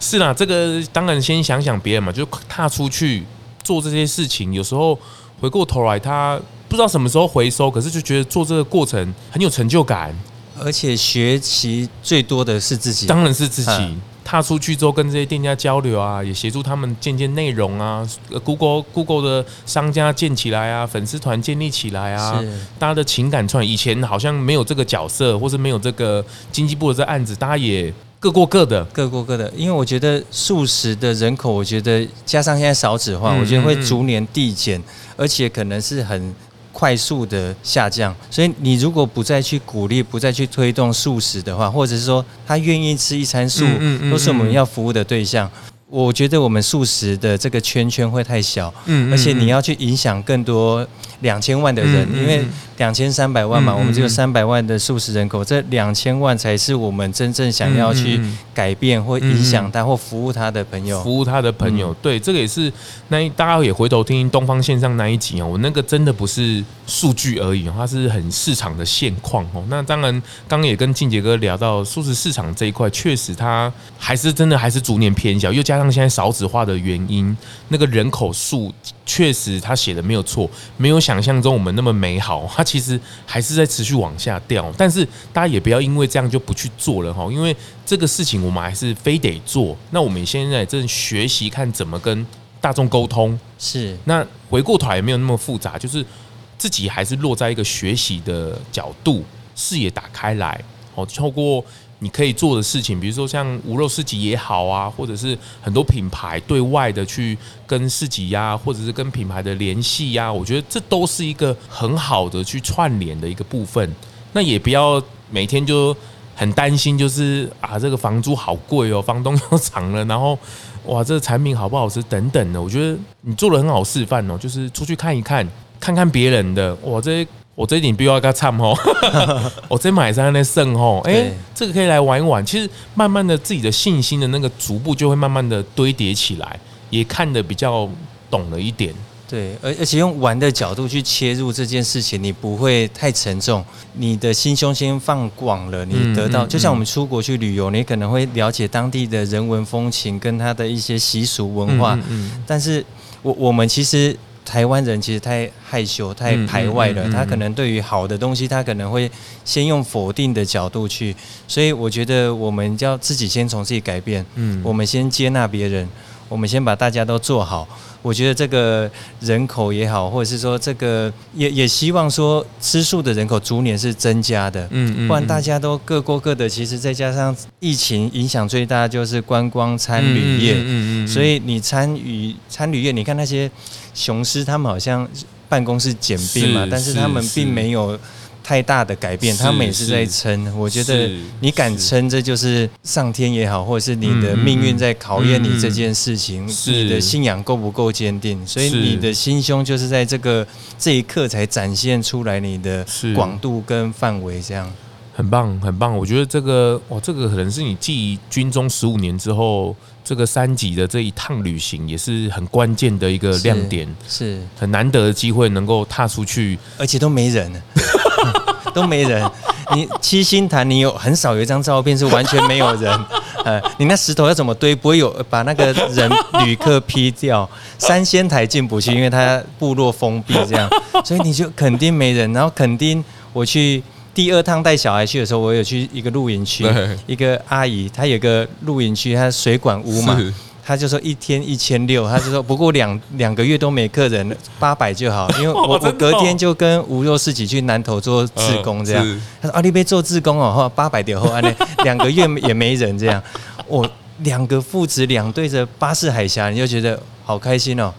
是啦，这个当然先想想别人嘛，就踏出去做这些事情。有时候回过头来，他不知道什么时候回收，可是就觉得做这个过程很有成就感，而且学习最多的是自己，当然是自己。踏出去之后，跟这些店家交流啊，也协助他们建建内容啊，Google Google 的商家建起来啊，粉丝团建立起来啊，大家的情感串。以前好像没有这个角色，或是没有这个经济部的这案子，大家也各过各的，各过各的。因为我觉得素食的人口，我觉得加上现在少子化，我觉得会逐年递减，而且可能是很。快速的下降，所以你如果不再去鼓励，不再去推动素食的话，或者是说他愿意吃一餐素，都是我们要服务的对象。我觉得我们素食的这个圈圈会太小，嗯而且你要去影响更多两千万的人，因为两千三百万嘛，我们只有三百万的素食人口，这两千万才是我们真正想要去改变或影响他或服务他的朋友，服务他的朋友。对，这个也是那大家也回头听东方线上那一集哦，我那个真的不是数据而已，它是很市场的现况哦。那当然，刚刚也跟静杰哥聊到素食市场这一块，确实它还是真的还是逐年偏小，又加。像现在少子化的原因，那个人口数确实他写的没有错，没有想象中我们那么美好，它其实还是在持续往下掉。但是大家也不要因为这样就不去做了哈，因为这个事情我们还是非得做。那我们现在正学习看怎么跟大众沟通，是那回过头也没有那么复杂，就是自己还是落在一个学习的角度，视野打开来，哦，透过。你可以做的事情，比如说像无肉市集也好啊，或者是很多品牌对外的去跟市集呀，或者是跟品牌的联系呀，我觉得这都是一个很好的去串联的一个部分。那也不要每天就很担心，就是啊，这个房租好贵哦，房东又涨 了，然后哇，这个产品好不好吃等等的。我觉得你做了很好示范哦，就是出去看一看，看看别人的哇，这。我这一点必须要跟他唱吼，我这买上那剩吼，哎，这个可以来玩一玩。其实慢慢的自己的信心的那个逐步就会慢慢的堆叠起来，也看得比较懂了一点。对，而而且用玩的角度去切入这件事情，你不会太沉重，你的心胸先放广了，你得到就像我们出国去旅游，你可能会了解当地的人文风情跟他的一些习俗文化。但是我我们其实。台湾人其实太害羞、太排外了。他可能对于好的东西，他可能会先用否定的角度去。所以我觉得我们要自己先从自己改变。嗯，我们先接纳别人，我们先把大家都做好。我觉得这个人口也好，或者是说这个也也希望说吃素的人口逐年是增加的。嗯嗯，不然大家都各过各的。其实再加上疫情影响最大就是观光餐旅业。嗯嗯，所以你参与餐旅业，你看那些。雄狮他们好像办公室减兵嘛，但是他们并没有太大的改变，他们也是在撑。我觉得你敢撑，这就是上天也好，或者是你的命运在考验你这件事情。你的信仰够不够坚定？所以你的心胸就是在这个这一刻才展现出来你的广度跟范围，这样很棒，很棒。我觉得这个哇，这个可能是你继军中十五年之后。这个三级的这一趟旅行也是很关键的一个亮点，是，是很难得的机会能够踏出去，而且都没人，都没人。你七星潭，你有很少有一张照片是完全没有人，呃，你那石头要怎么堆？不会有把那个人旅客劈掉。三仙台进不去，因为它部落封闭这样，所以你就肯定没人。然后肯定我去。第二趟带小孩去的时候，我有去一个露营区，一个阿姨，她有个露营区，她水管屋嘛，她就说一天一千六，他就说不过两 两个月都没客人，八百就好，因为我我隔天就跟吴若世一起去南投做志工这样，他说啊，你别做志工哦，八百点后安呢 两个月也没人这样，我两个父子两对着巴士海峡，你就觉得好开心哦。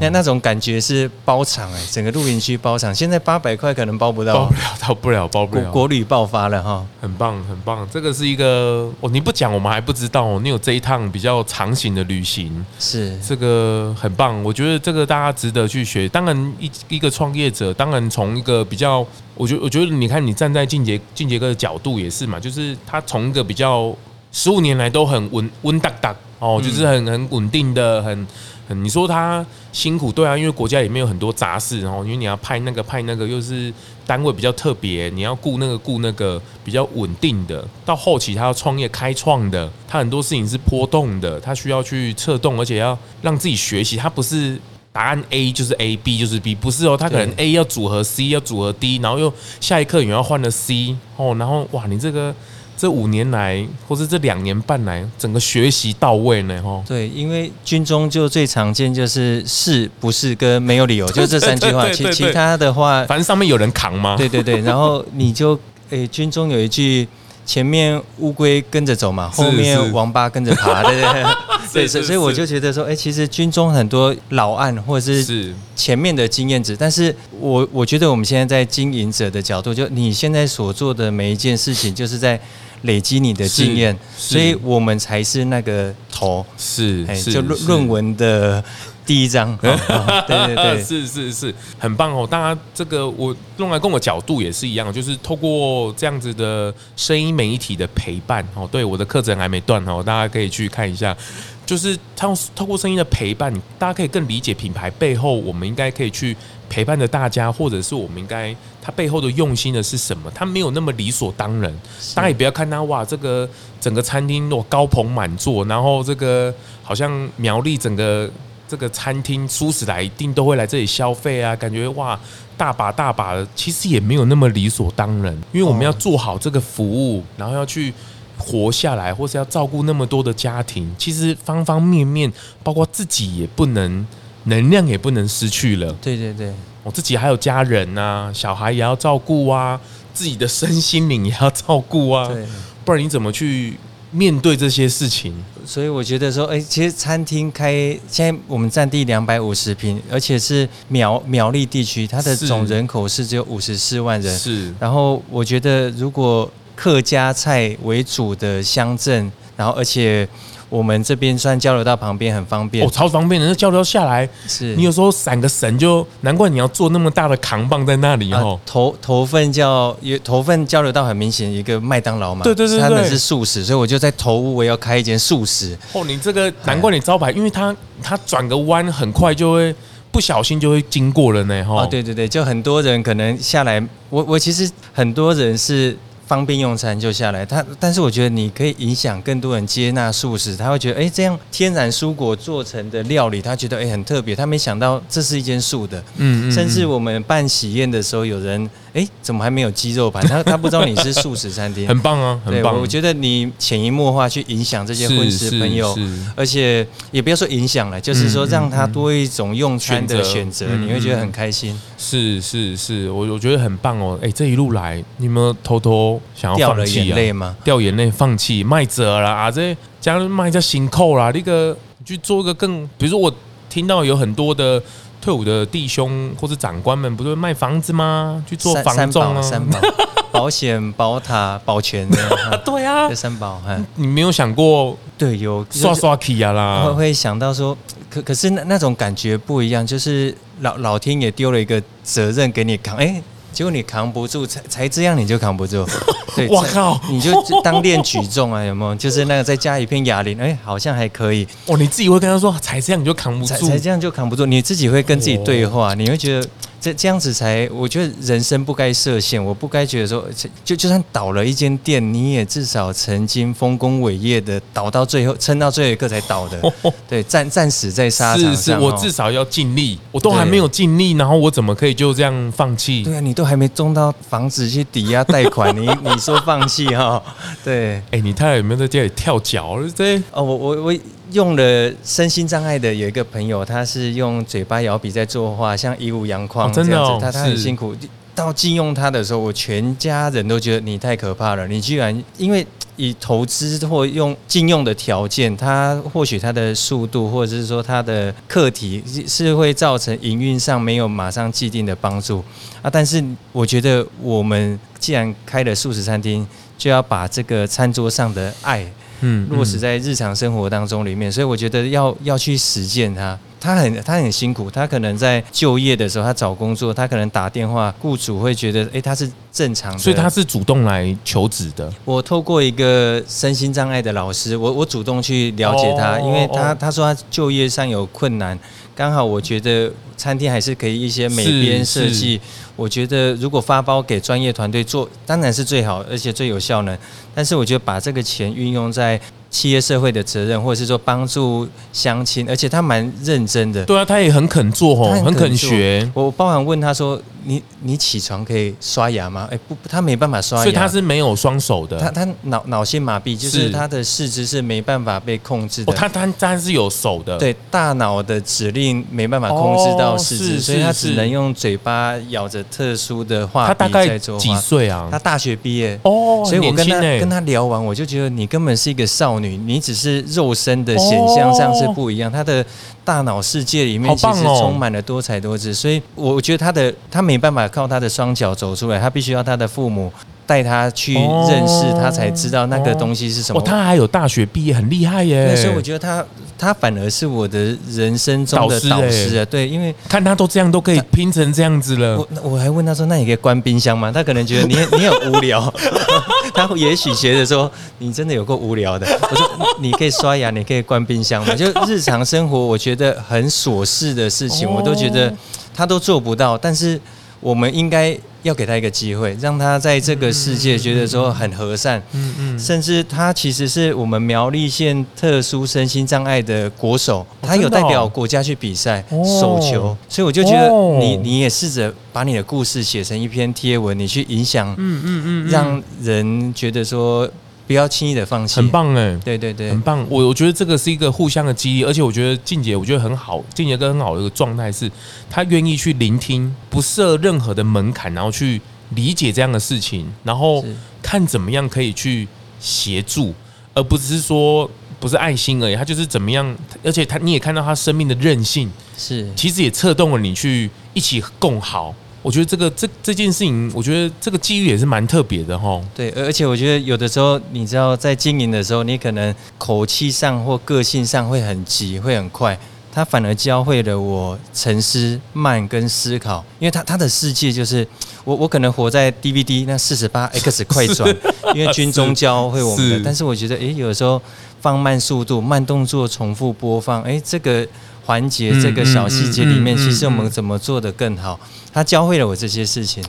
那那种感觉是包场哎，整个露营区包场，现在八百块可能包不到，包不了，到不了，包不了。国旅爆发了哈，很棒，很棒。这个是一个哦，你不讲我们还不知道哦，你有这一趟比较长型的旅行，是这个很棒。我觉得这个大家值得去学。当然，一一个创业者，当然从一个比较，我觉得我觉得你看你站在俊杰俊杰哥的角度也是嘛，就是他从一个比较十五年来都很稳稳当当。哦，就是很很稳定的，很很你说他辛苦，对啊，因为国家里面有很多杂事，然后因为你要派那个派那个，又是单位比较特别，你要顾那个顾那个比较稳定的。到后期他要创业开创的，他很多事情是波动的，他需要去策动，而且要让自己学习，他不是。答案 A 就是 A，B 就是 B，不是哦，他可能 A 要组合 C，要组合 D，然后又下一刻你要换了 C 哦，然后哇，你这个这五年来或是这两年半来，整个学习到位呢，哦。对，因为军中就最常见就是是不是跟没有理由，就这三句话，其其他的话，反正上面有人扛吗？对对对，然后 你就诶、欸，军中有一句。前面乌龟跟着走嘛，后面王八跟着爬，对对对，对，所以所以我就觉得说，哎，其实军中很多老案或者是前面的经验值，但是我我觉得我们现在在经营者的角度，就你现在所做的每一件事情，就是在累积你的经验，所以我们才是那个头，是，就论论文的。第一章，对 对对，是是是，很棒哦！大家这个我用来跟我角度也是一样，就是透过这样子的声音媒体的陪伴哦。对，我的课程还没断哦，大家可以去看一下。就是透透过声音的陪伴，大家可以更理解品牌背后，我们应该可以去陪伴着大家，或者是我们应该他背后的用心的是什么？他没有那么理所当然。大家也不要看他哇，这个整个餐厅我高朋满座，然后这个好像苗栗整个。这个餐厅蔬食来一定都会来这里消费啊，感觉哇大把大把的，其实也没有那么理所当然，因为我们要做好这个服务，然后要去活下来，或是要照顾那么多的家庭，其实方方面面，包括自己也不能能量也不能失去了。对对对，我自己还有家人啊，小孩也要照顾啊，自己的身心灵也要照顾啊，对，不然你怎么去？面对这些事情，所以我觉得说，哎，其实餐厅开，现在我们占地两百五十平，而且是苗苗栗地区，它的总人口是只有五十四万人。是，然后我觉得，如果客家菜为主的乡镇，然后而且。我们这边算交流道旁边很方便，哦，超方便的。那交流道下来，是你有时候闪个神就，难怪你要做那么大的扛棒在那里哦。头头份叫头份交流道很明显一个麦当劳嘛，对对对，对，他们是素食，所以我就在头屋我要开一间素食。哦，你这个难怪你招牌，因为它它转个弯很快就会不小心就会经过了呢。哈，哦，对对对，就很多人可能下来，我我其实很多人是。方便用餐就下来，他但是我觉得你可以影响更多人接纳素食，他会觉得哎，这样天然蔬果做成的料理，他觉得哎很特别，他没想到这是一间素的，嗯，嗯，嗯，甚至我们办喜宴的时候，有人哎怎么还没有鸡肉盘？他他不知道你是素食餐厅，很棒啊，很棒。我觉得你潜移默化去影响这些荤食朋友，而且也不要说影响了，就是说让他多一种用餐的选择，你会觉得很开心。是是是，我我觉得很棒哦。哎，这一路来，你有没有偷偷想要放弃啊？掉眼泪，放弃，卖者啦啊！这家人卖家辛苦啦，那个去做一个更，比如说我听到有很多的退伍的弟兄或者长官们，不是卖房子吗？去做房仲啊，三宝、保险、宝塔、保全。对啊，这三宝。你没有想过？对，有刷刷起啊啦，会会想到说，可可是那那种感觉不一样，就是老老天爷丢了一个责任给你扛，哎。结果你扛不住，才才这样你就扛不住。对，我靠，你就当练举重啊，有没有？就是那个再加一片哑铃，哎，好像还可以。哦，你自己会跟他说，才这样你就扛不住，才这样就扛不住。你自己会跟自己对话，你会觉得。这这样子才，我觉得人生不该设限，我不该觉得说，就就算倒了一间店，你也至少曾经丰功伟业的倒到最后，撑到最后一刻才倒的，对，战战死在沙场上。是是，我至少要尽力，我都还没有尽力，然后我怎么可以就这样放弃？对啊，你都还没中到房子去抵押贷款，你 你说放弃哈？对，哎，你太太有没有在家里跳脚？对，哦，我我我。用了身心障碍的有一个朋友，他是用嘴巴摇笔在作画，像以武阳光这样子，哦哦、他他很辛苦。到禁用他的时候，我全家人都觉得你太可怕了。你居然因为以投资或用禁用的条件，他或许他的速度或者是说他的课题是会造成营运上没有马上既定的帮助啊。但是我觉得我们既然开了素食餐厅，就要把这个餐桌上的爱。嗯，落实在日常生活当中里面，所以我觉得要要去实践它。他很他很辛苦，他可能在就业的时候，他找工作，他可能打电话，雇主会觉得，哎、欸，他是正常的，所以他是主动来求职的。我透过一个身心障碍的老师，我我主动去了解他，哦、因为他他说他就业上有困难，刚好我觉得餐厅还是可以一些美编设计，我觉得如果发包给专业团队做，当然是最好，而且最有效能。但是我觉得把这个钱运用在。企业社会的责任，或者是说帮助乡亲，而且他蛮认真的。对啊，他也很肯做哦，很肯学。我包含问他说：“你你起床可以刷牙吗？”哎，不，他没办法刷牙，所以他是没有双手的。他他脑脑性麻痹，就是他的四肢是没办法被控制的。他他他是有手的，对，大脑的指令没办法控制到四肢，所以他只能用嘴巴咬着特殊的画笔在做画。几岁啊？他大学毕业哦，所以我跟他跟他聊完，我就觉得你根本是一个少。女，你只是肉身的显象上是不一样，他的大脑世界里面其实充满了多彩多姿，所以我觉得他的她没办法靠他的双脚走出来，他必须要他的父母。带他去认识，他才知道那个东西是什么。哦，他还有大学毕业，很厉害耶。所以我觉得他他反而是我的人生中的导师啊。对，因为看他都这样都可以拼成这样子了。我我还问他说：“那你可以关冰箱吗？”他可能觉得你 你很无聊，他也许觉得说你真的有够无聊的。我说：“你可以刷牙，你可以关冰箱吗？”就日常生活，我觉得很琐事的事情，我都觉得他都做不到，但是。我们应该要给他一个机会，让他在这个世界觉得说很和善，嗯嗯，甚至他其实是我们苗栗县特殊身心障碍的国手，他有代表国家去比赛手球，所以我就觉得你你也试着把你的故事写成一篇贴文，你去影响，嗯嗯嗯，让人觉得说。不要轻易的放弃，很棒哎，对对对，很棒。我我觉得这个是一个互相的激励，而且我觉得静姐，我觉得很好。静姐跟很好的一个状态是，她愿意去聆听，不设任何的门槛，然后去理解这样的事情，然后看怎么样可以去协助，而不只是说不是爱心而已。她就是怎么样，而且她你也看到她生命的韧性，是其实也策动了你去一起共好。我觉得这个这这件事情，我觉得这个机遇也是蛮特别的哈。对，而且我觉得有的时候，你知道在经营的时候，你可能口气上或个性上会很急，会很快。他反而教会了我沉思慢跟思考，因为他他的世界就是我我可能活在 DVD 那四十八 X 快转，因为军中教会我们的。但是我觉得，哎，有的时候放慢速度，慢动作重复播放，哎，这个。环节这个小细节里面，其实我们怎么做的更好？他教会了我这些事情。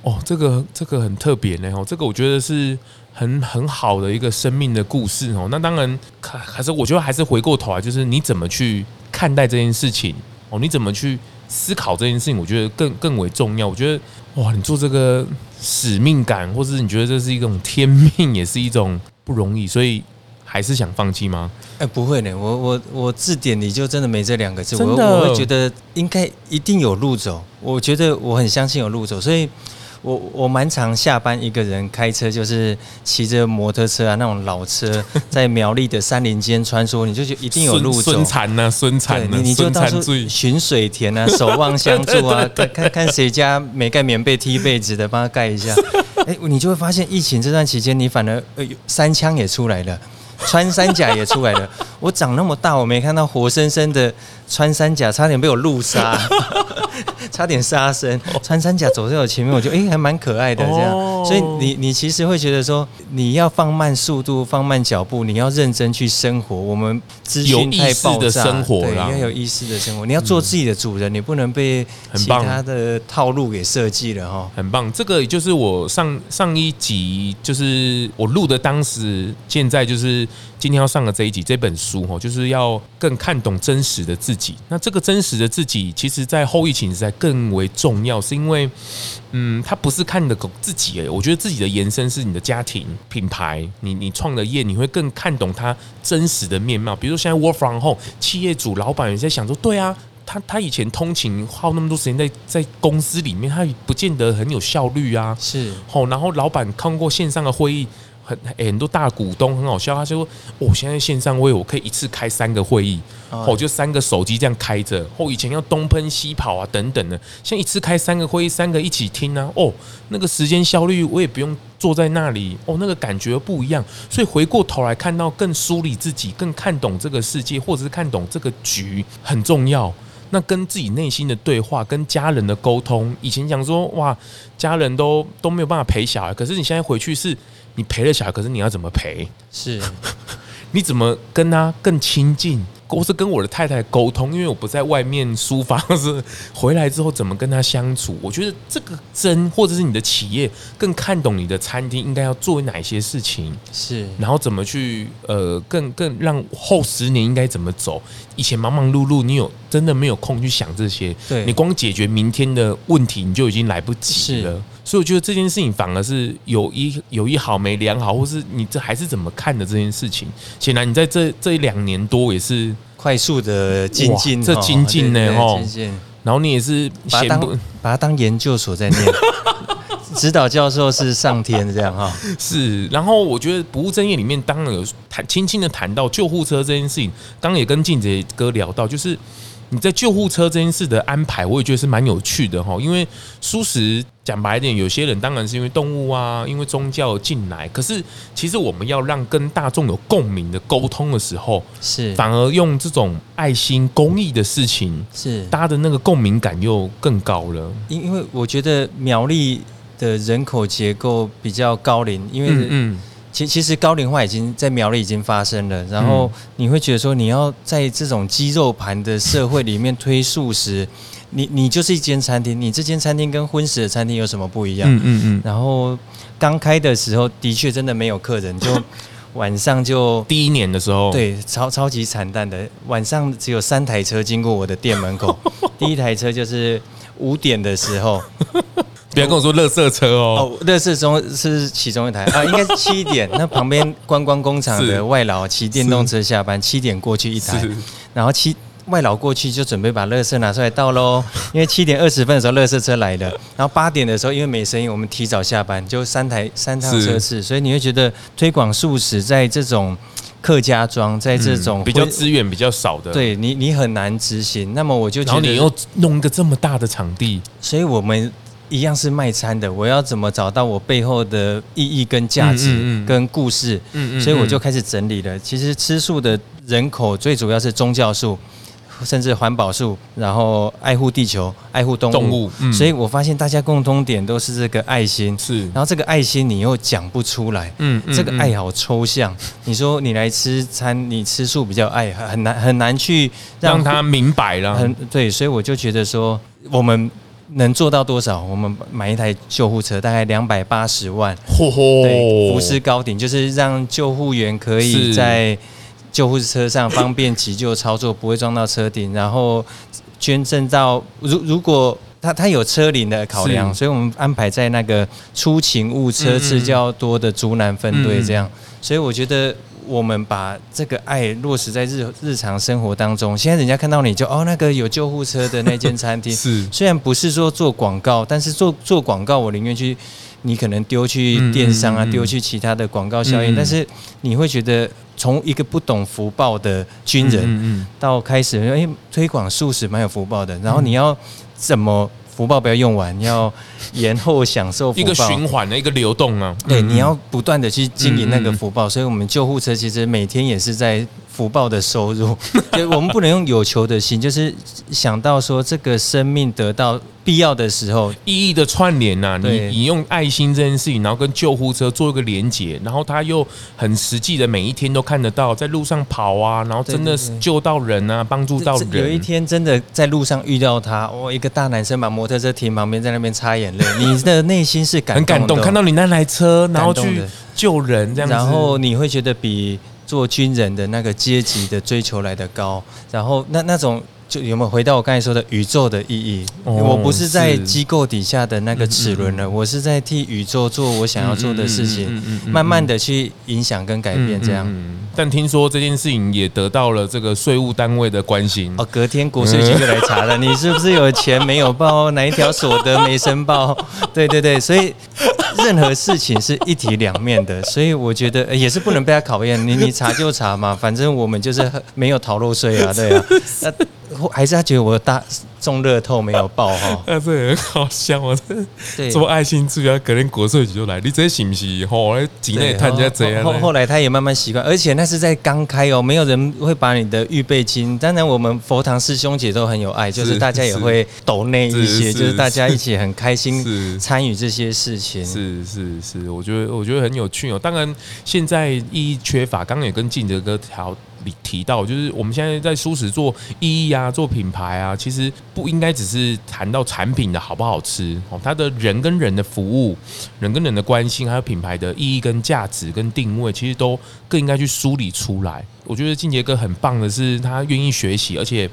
哦，这个这个很特别呢。哦，这个我觉得是很很好的一个生命的故事哦。那当然，还是我觉得还是回过头来，就是你怎么去看待这件事情哦？你怎么去思考这件事情？我觉得更更为重要。我觉得哇，你做这个使命感，或是你觉得这是一种天命，也是一种不容易，所以。还是想放弃吗？哎，不会呢，我我我字典里就真的没这两个字，我我会觉得应该一定有路走，我觉得我很相信有路走，所以我我蛮常下班一个人开车，就是骑着摩托车啊，那种老车，在苗栗的山林间穿梭，你就觉得一定有路走。孙残呢？孙残呢？你你就到处寻水田啊，守望相助啊，看看看谁家没盖棉被踢被子的，帮他盖一下。哎，你就会发现疫情这段期间，你反而呃三枪也出来了。穿山甲也出来了，我长那么大，我没看到活生生的穿山甲，差点被我路杀。差点杀生，穿山甲走在我前面，我觉得哎，还蛮可爱的这样。所以你你其实会觉得说，你要放慢速度，放慢脚步，你要认真去生活。我们资讯太爆炸，对，要有意识的生活。你要做自己的主人，你不能被其他的套路给设计了哈。很棒，这个就是我上上一集就是我录的，当时现在就是今天要上的这一集这本书哈，就是要更看懂真实的自己。那这个真实的自己，其实在后疫情时代更为重要，是因为，嗯，他不是看你的狗自己诶，我觉得自己的延伸是你的家庭品牌，你你创的业，你会更看懂他真实的面貌。比如说现在 work from home，企业主老板也在想说，对啊，他他以前通勤耗那么多时间在在公司里面，他不见得很有效率啊。是，然后老板看过线上的会议。很、欸、很多大股东很好笑，他就说：“我、哦、现在线上会，我可以一次开三个会议，哦，哦就三个手机这样开着。哦，以前要东奔西跑啊，等等的，现在一次开三个会议，三个一起听啊。哦，那个时间效率我也不用坐在那里，哦，那个感觉不一样。所以回过头来看到更梳理自己，更看懂这个世界，或者是看懂这个局很重要。那跟自己内心的对话，跟家人的沟通，以前讲说哇，家人都都没有办法陪小孩，可是你现在回去是。你陪了小孩，可是你要怎么陪？是，你怎么跟他更亲近？或是跟我的太太沟通，因为我不在外面书房，是回来之后怎么跟他相处？我觉得这个真，或者是你的企业更看懂你的餐厅应该要做哪些事情？是，然后怎么去呃，更更让后十年应该怎么走？以前忙忙碌碌，你有真的没有空去想这些？对，你光解决明天的问题，你就已经来不及了。所以我觉得这件事情反而是有一有一好没两好，或是你这还是怎么看的这件事情？显然你在这这一两年多也是快速的精进，这精进呢哦，然后你也是把它当把它当研究所在念，指导教授是上天这样哈。是，然后我觉得不务正业里面当然有谈轻轻的谈到救护车这件事情，刚刚也跟静姐哥聊到，就是。你在救护车这件事的安排，我也觉得是蛮有趣的哈。因为蔬食讲白一点，有些人当然是因为动物啊，因为宗教进来。可是其实我们要让跟大众有共鸣的沟通的时候，是反而用这种爱心公益的事情，是大家的那个共鸣感又更高了。因因为我觉得苗栗的人口结构比较高龄，因为嗯。其其实高龄化已经在苗栗已经发生了，然后你会觉得说，你要在这种肌肉盘的社会里面推素食，你你就是一间餐厅，你这间餐厅跟荤食的餐厅有什么不一样？嗯嗯嗯。然后刚开的时候的确真的没有客人，就 晚上就第一年的时候，对，超超级惨淡的，晚上只有三台车经过我的店门口，第一台车就是五点的时候。不要跟我说乐色车哦，哦，垃圾中是其中一台。啊，应该是 七点。那旁边观光工厂的外劳骑电动车下班，七点过去一台，然后七外劳过去就准备把乐色拿出来倒喽。因为七点二十分的时候乐色车来了，然后八点的时候因为没生意，我们提早下班，就三台三趟车次，所以你会觉得推广素食在这种客家庄，在这种比较资源比较少的，对你你很难执行。那么我就觉得，然后你又弄一个这么大的场地，所以我们。一样是卖餐的，我要怎么找到我背后的意义跟价值跟故事？嗯嗯，所以我就开始整理了。其实吃素的人口最主要是宗教素，甚至环保素，然后爱护地球、爱护动物。动物，所以我发现大家共通点都是这个爱心。是，然后这个爱心你又讲不出来。嗯，这个爱好抽象。你说你来吃餐，你吃素比较爱，很难很难去让他明白了。很对，所以我就觉得说我们。能做到多少？我们买一台救护车，大概两百八十万。嚯嚯！对，福斯高顶就是让救护员可以在救护车上方便急救操作，不会撞到车顶。然后捐赠到，如如果他他有车龄的考量，所以我们安排在那个出勤务车次较多的竹南分队这样。所以我觉得。我们把这个爱落实在日日常生活当中。现在人家看到你就哦，那个有救护车的那间餐厅，是虽然不是说做广告，但是做做广告，我宁愿去你可能丢去电商啊，丢去其他的广告效应。但是你会觉得，从一个不懂福报的军人，到开始哎推广素食蛮有福报的，然后你要怎么？福报不要用完，你要延后享受福报。一个循环的一个流动啊，对，你要不断的去经营那个福报，所以我们救护车其实每天也是在。福报的收入，对我们不能用有求的心，就是想到说这个生命得到必要的时候，意义的串联呐。你你用爱心这件事情，然后跟救护车做一个连接，然后他又很实际的每一天都看得到，在路上跑啊，然后真的是救到人啊，帮助到人。有一天真的在路上遇到他，哦一个大男生把摩托车停旁边，在那边擦眼泪，你的内心是感，很感动，看到你那台车，然后去救人这样子，然后你会觉得比。做军人的那个阶级的追求来得高，然后那那种。就有没有回到我刚才说的宇宙的意义？哦、我不是在机构底下的那个齿轮了，我是在替宇宙做我想要做的事情，慢慢的去影响跟改变这样。但听说这件事情也得到了这个税务单位的关心哦，隔天国税局就来查了，你是不是有钱没有报，哪一条所得没申报？对对对，所以任何事情是一体两面的，所以我觉得也是不能被他考验。你你查就查嘛，反正我们就是没有逃漏税啊，对啊。那还是他觉得我大中乐透没有爆哈？那这很好笑啊！这做爱心助啊，可能国税局就来，你这是不是？吼，几内探家这样。后后来他也慢慢习惯，而且那是在刚开哦，没有人会把你的预备金。当然，我们佛堂师兄姐都很有爱，就是大家也会抖内一些，就是大家一起很开心 参与这些事情。是是是，我觉得我觉得很有趣哦。当然，现在意义缺乏，刚刚也跟静哲哥调。提到就是我们现在在舒适做意义啊，做品牌啊，其实不应该只是谈到产品的好不好吃哦，它的人跟人的服务，人跟人的关心，还有品牌的意义跟价值跟定位，其实都更应该去梳理出来。我觉得静杰哥很棒的是，他愿意学习，而且。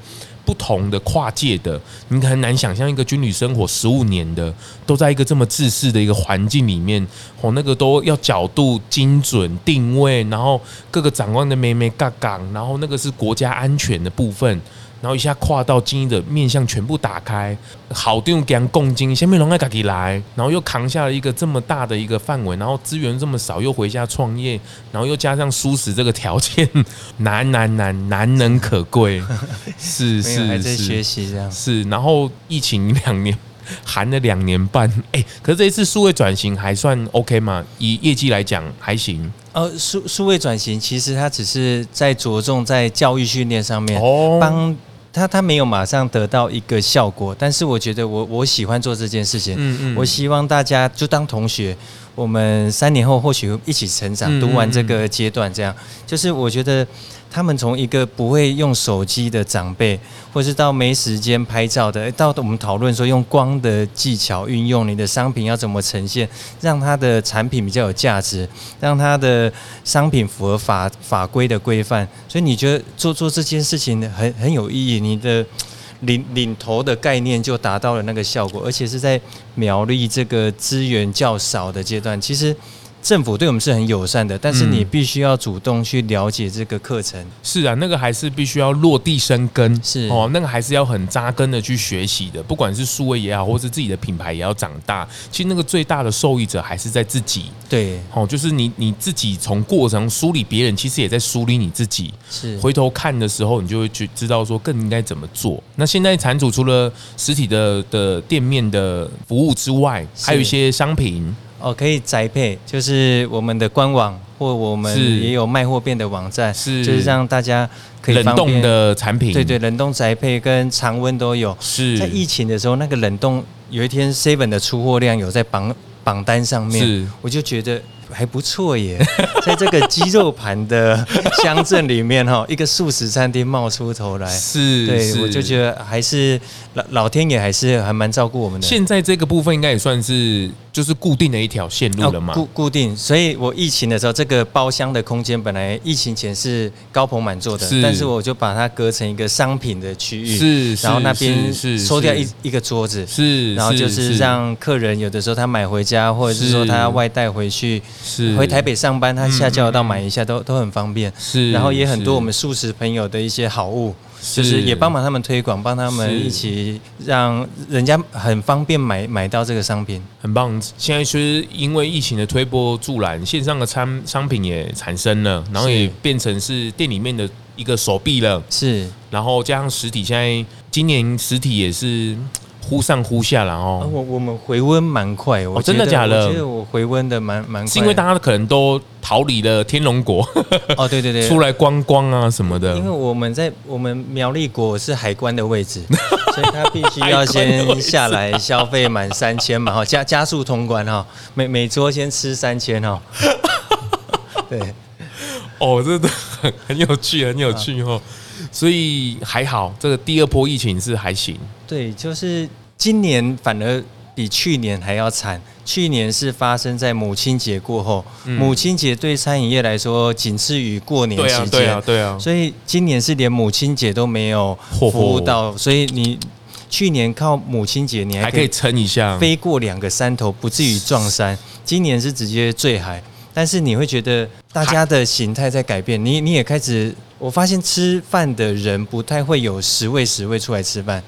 不同的跨界的，你很难想象一个军旅生活十五年的，都在一个这么自私的一个环境里面，哦，那个都要角度精准定位，然后各个长官的眉眉杠杠，然后那个是国家安全的部分。然后一下跨到经营的面向全部打开，好用讲共经，先面龙爱自己来，然后又扛下了一个这么大的一个范围，然后资源这么少，又回家创业，然后又加上舒适这个条件，难难难难能可贵，是 是是，还在学习这样是，然后疫情两年，含了两年半，哎，可是这一次数位转型还算 OK 吗？以业绩来讲还行。呃，数数位转型其实它只是在着重在教育训练上面，帮。他他没有马上得到一个效果，但是我觉得我我喜欢做这件事情。嗯嗯，我希望大家就当同学，我们三年后或许一起成长，读完这个阶段，这样就是我觉得。他们从一个不会用手机的长辈，或是到没时间拍照的，到我们讨论说用光的技巧运用，你的商品要怎么呈现，让它的产品比较有价值，让它的商品符合法法规的规范。所以你觉得做做这件事情很很有意义，你的领领头的概念就达到了那个效果，而且是在苗栗这个资源较少的阶段，其实。政府对我们是很友善的，但是你必须要主动去了解这个课程。是啊，那个还是必须要落地生根，是哦，那个还是要很扎根的去学习的。不管是数位也好，或是自己的品牌也要长大。其实那个最大的受益者还是在自己。对，哦，就是你你自己从过程梳理别人，其实也在梳理你自己。是，回头看的时候，你就会去知道说更应该怎么做。那现在产主除了实体的的店面的服务之外，还有一些商品。哦，可以宅配，就是我们的官网或我们也有卖货店的网站，是就是让大家可以冷冻的产品，对对，冷冻宅配跟常温都有。是在疫情的时候，那个冷冻有一天 Seven 的出货量有在榜榜单上面，是我就觉得。还不错耶，在这个鸡肉盘的乡镇里面哈，一个素食餐厅冒出头来，是，对，我就觉得还是老老天爷还是还蛮照顾我们的。现在这个部分应该也算是就是固定的一条线路了嘛，固固定。所以我疫情的时候，这个包厢的空间本来疫情前是高朋满座的，但是我就把它隔成一个商品的区域，是，然后那边是收掉一一个桌子，是，然后就是让客人有的时候他买回家，或者是说他要外带回去。是回台北上班，他下交流道买一下都都很方便。是，然后也很多我们素食朋友的一些好物，就是也帮忙他们推广，帮他们一起让人家很方便买买到这个商品，很棒。现在其实因为疫情的推波助澜，线上的商商品也产生了，然后也变成是店里面的一个手臂了。是，然后加上实体，现在今年实体也是。忽上忽下了哦，我我们回温蛮快，我真的假的？我觉得我回温的蛮蛮快，是因为大家可能都逃离了天龙国哦，对对对，出来观光啊什么的。因为我们在我们苗栗国是海关的位置，所以他必须要先下来消费满三千嘛，哈，加加速通关哈，每每桌先吃三千哈。对，哦，这个很很有趣，很有趣哦。所以还好，这个第二波疫情是还行。对，就是今年反而比去年还要惨。去年是发生在母亲节过后，嗯、母亲节对餐饮业来说仅次于过年期间。对啊，对啊。所以今年是连母亲节都没有服务到，所以你去年靠母亲节你还可以撑一下，飞过两个山头，不至于撞山。今年是直接坠海，但是你会觉得大家的形态在改变，你你也开始。我发现吃饭的人不太会有十位十位出来吃饭，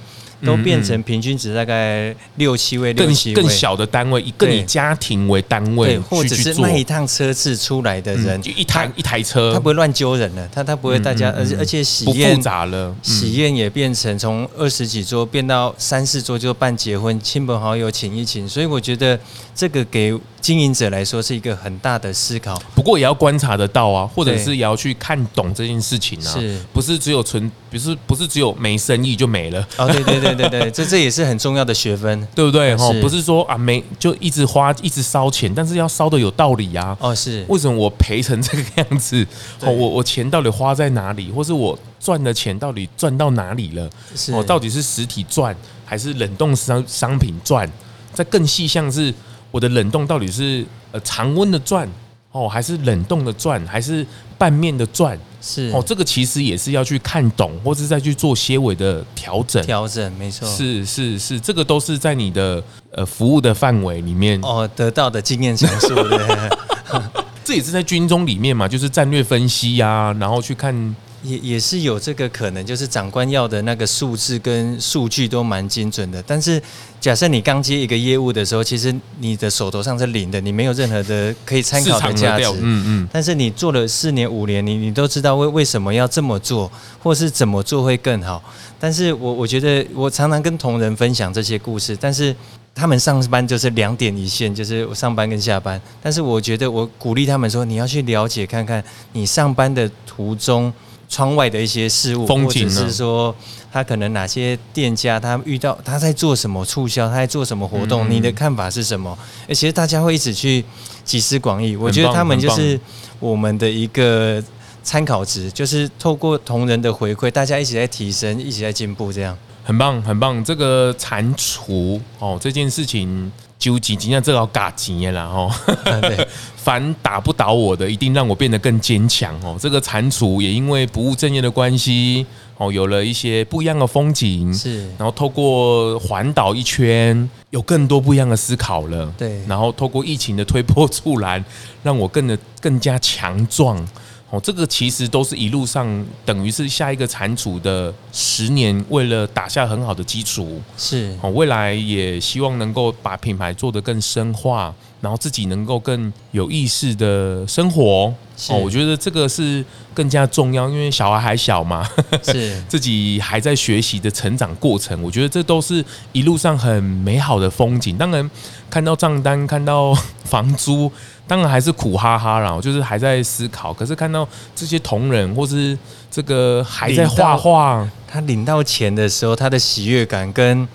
都变成平均值大概六七位，六七位。更小的单位，以更以家庭为单位，对，或者是那一趟车次出来的人，就一台一台车，他不会乱揪人了，他他不会大家，而且而且喜宴不复杂了，喜宴也变成从二十几桌变到三四桌就办结婚，亲朋好友请一请，所以我觉得这个给经营者来说是一个很大的思考。不过也要观察得到啊，或者是也要去看懂这件事情啊，是。不是只有纯，不是不是只有没生意就没了？哦，对对对对对对，这这也是很重要的学分，对不对？哈，不是说啊没就一直花一直烧钱，但是要烧得有道理呀。哦，是为什么我赔成这个样子？哦，我我钱到底花在哪里，或是我赚的钱到底赚到哪里了？是哦，到底是实体赚还是冷冻商商品赚？再更细项是，我的冷冻到底是呃常温的赚哦，还是冷冻的赚，还是拌面的赚？是哦，这个其实也是要去看懂，或是再去做些微的调整。调整没错，是是是，这个都是在你的呃服务的范围里面哦得到的经验详述。对 这也是在军中里面嘛，就是战略分析呀、啊，然后去看。也也是有这个可能，就是长官要的那个数字跟数据都蛮精准的。但是，假设你刚接一个业务的时候，其实你的手头上是零的，你没有任何的可以参考的价值。嗯嗯。但是你做了四年五年，你你都知道为为什么要这么做，或是怎么做会更好。但是我我觉得我常常跟同仁分享这些故事，但是他们上班就是两点一线，就是上班跟下班。但是我觉得我鼓励他们说，你要去了解看看你上班的途中。窗外的一些事物，风景，或者是说他可能哪些店家他遇到他在做什么促销，他在做什么活动，你的看法是什么？而且大家会一直去集思广益，我觉得他们就是我们的一个参考值，就是透过同仁的回馈，大家一起在提升，一起在进步，这样很棒很棒。这个蟾蜍哦，这件事情。纠结，今天这要嘎钱了哈。凡打不倒我的，一定让我变得更坚强哦。这个蟾蜍也因为不务正业的关系哦，有了一些不一样的风景。是，然后透过环岛一圈，有更多不一样的思考了。对，然后透过疫情的推波助澜，让我更的更加强壮。哦，这个其实都是一路上等于是下一个蟾蜍的十年，为了打下很好的基础。是哦，未来也希望能够把品牌做得更深化，然后自己能够更有意识的生活。哦，我觉得这个是更加重要，因为小孩还小嘛，是 自己还在学习的成长过程。我觉得这都是一路上很美好的风景。当然，看到账单，看到房租。当然还是苦哈哈啦，就是还在思考。可是看到这些同仁，或是这个还在画画，他领到钱的时候，他的喜悦感跟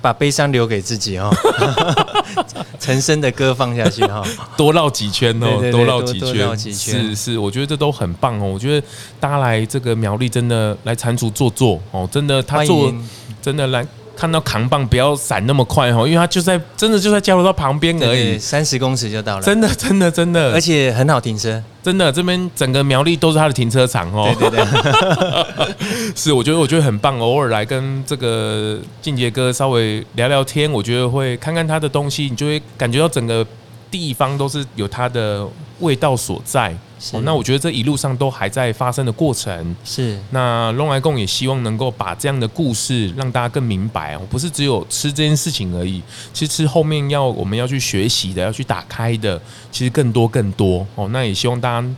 把悲伤留给自己哦，陈升的歌放下去哈，多绕几圈哦，对对对多绕几圈，多绕几圈，是是，我觉得这都很棒哦。我觉得大家来这个苗栗，真的来蟾蜍坐坐哦，真的他做真的来。看到扛棒不要闪那么快哈，因为它就在真的就在交流道旁边而已，三十公尺就到了。真的真的真的，而且很好停车，真的这边整个苗栗都是它的停车场哦。对对对，是我觉得我觉得很棒，偶尔来跟这个靖杰哥稍微聊聊天，我觉得会看看他的东西，你就会感觉到整个地方都是有它的味道所在。哦，那我觉得这一路上都还在发生的过程。是，那龙来共也希望能够把这样的故事让大家更明白哦，不是只有吃这件事情而已。其实吃后面要我们要去学习的，要去打开的，其实更多更多哦。那也希望大家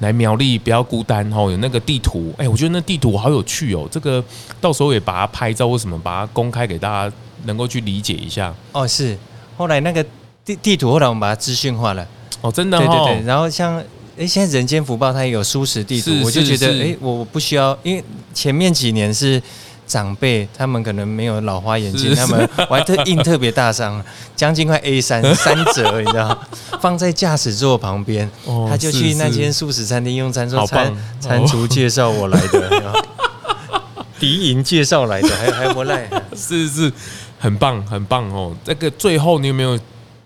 来苗栗不要孤单哦，有那个地图，哎，我觉得那地图好有趣哦。这个到时候也把它拍照，为什么把它公开给大家，能够去理解一下。哦，是。后来那个地地图，后来我们把它资讯化了。哦，真的哦。对对对，然后像。哎，现在人间福报它也有蔬食地图，我就觉得，哎，我不需要，因为前面几年是长辈，他们可能没有老花眼镜，他们我还特 印特别大张，将近快 A 三三折，你知道，放在驾驶座旁边，他就去那间素食餐厅用餐，说餐餐厨介绍我来的，敌营介绍来的，还还不赖，是是，很棒很棒哦。这个最后你有没有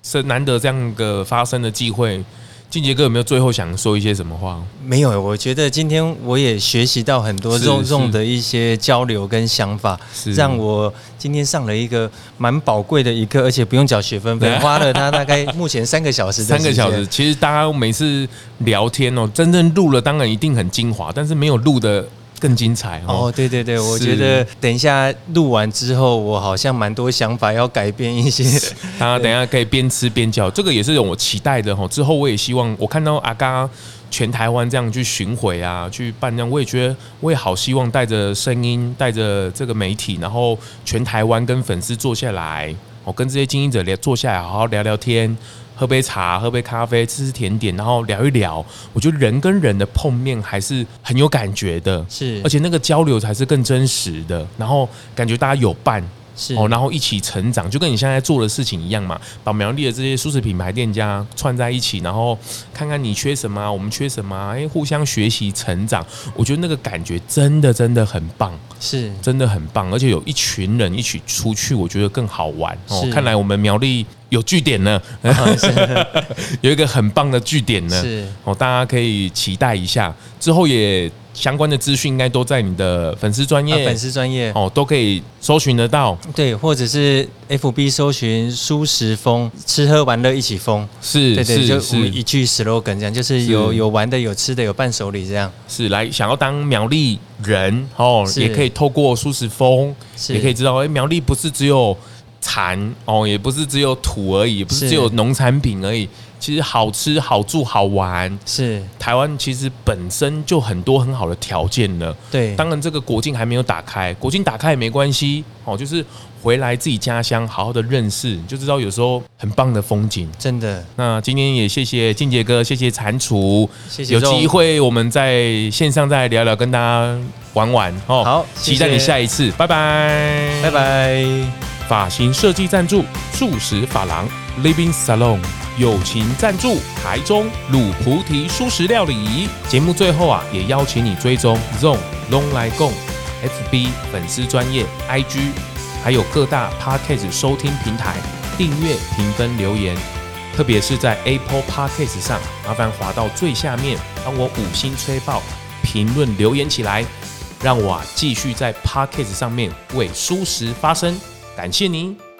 是难得这样个发生的机会？靖杰哥有没有最后想说一些什么话？没有，我觉得今天我也学习到很多肉肉的一些交流跟想法，让我今天上了一个蛮宝贵的一课，而且不用缴学分费，花了他大概目前三个小时。三个小时，其实大家每次聊天哦，真正录了当然一定很精华，但是没有录的。更精彩哦。哦，对对对，我觉得等一下录完之后，我好像蛮多想法要改变一些。大家等一下可以边吃边叫，这个也是我期待的哈。之后我也希望我看到阿嘎全台湾这样去巡回啊，去办这样，我也觉得我也好希望带着声音，带着这个媒体，然后全台湾跟粉丝坐下来，我跟这些经营者聊坐下来，好好聊聊天。喝杯茶，喝杯咖啡，吃吃甜点，然后聊一聊。我觉得人跟人的碰面还是很有感觉的，是，而且那个交流才是更真实的。然后感觉大家有伴。是。哦，然后一起成长，就跟你现在做的事情一样嘛，把苗栗的这些素食品牌店家串在一起，然后看看你缺什么，我们缺什么，哎，互相学习成长，我觉得那个感觉真的真的很棒，是。真的很棒，而且有一群人一起出去，我觉得更好玩。哦。看来我们苗栗有据点呢，有一个很棒的据点呢，是。哦，大家可以期待一下，之后也。相关的资讯应该都在你的粉丝专业，粉丝专业哦，都可以搜寻得到。对，或者是 FB 搜寻“舒食风”，吃喝玩乐一起疯。是，对对，是就一句 slogan 这样，就是有有玩的，有吃的，有伴手礼这样。是来想要当苗栗人哦，也可以透过舒食风，也可以知道，哎，苗栗不是只有蚕哦，也不是只有土而已，也不是只有农产品而已。其实好吃、好住、好玩，是台湾其实本身就很多很好的条件了。对，当然这个国境还没有打开，国境打开也没关系哦，就是回来自己家乡好好的认识，就知道有时候很棒的风景。真的。那今天也谢谢静杰哥，谢谢蟾蜍，谢谢。有机会我们在线上再聊聊，跟大家玩玩哦。好，期待你下一次，拜拜，拜拜。发型设计赞助素食发廊 Living Salon。友情赞助台中卤菩提蔬食料理。节目最后啊，也邀请你追踪 ZONG 咙来共 FB 粉丝专业 IG，还有各大 Podcast 收听平台订阅、评分、留言。特别是在 Apple Podcast 上，麻烦滑到最下面，帮我五星吹爆，评论留言起来，让我啊继续在 Podcast 上面为蔬食发声。感谢您。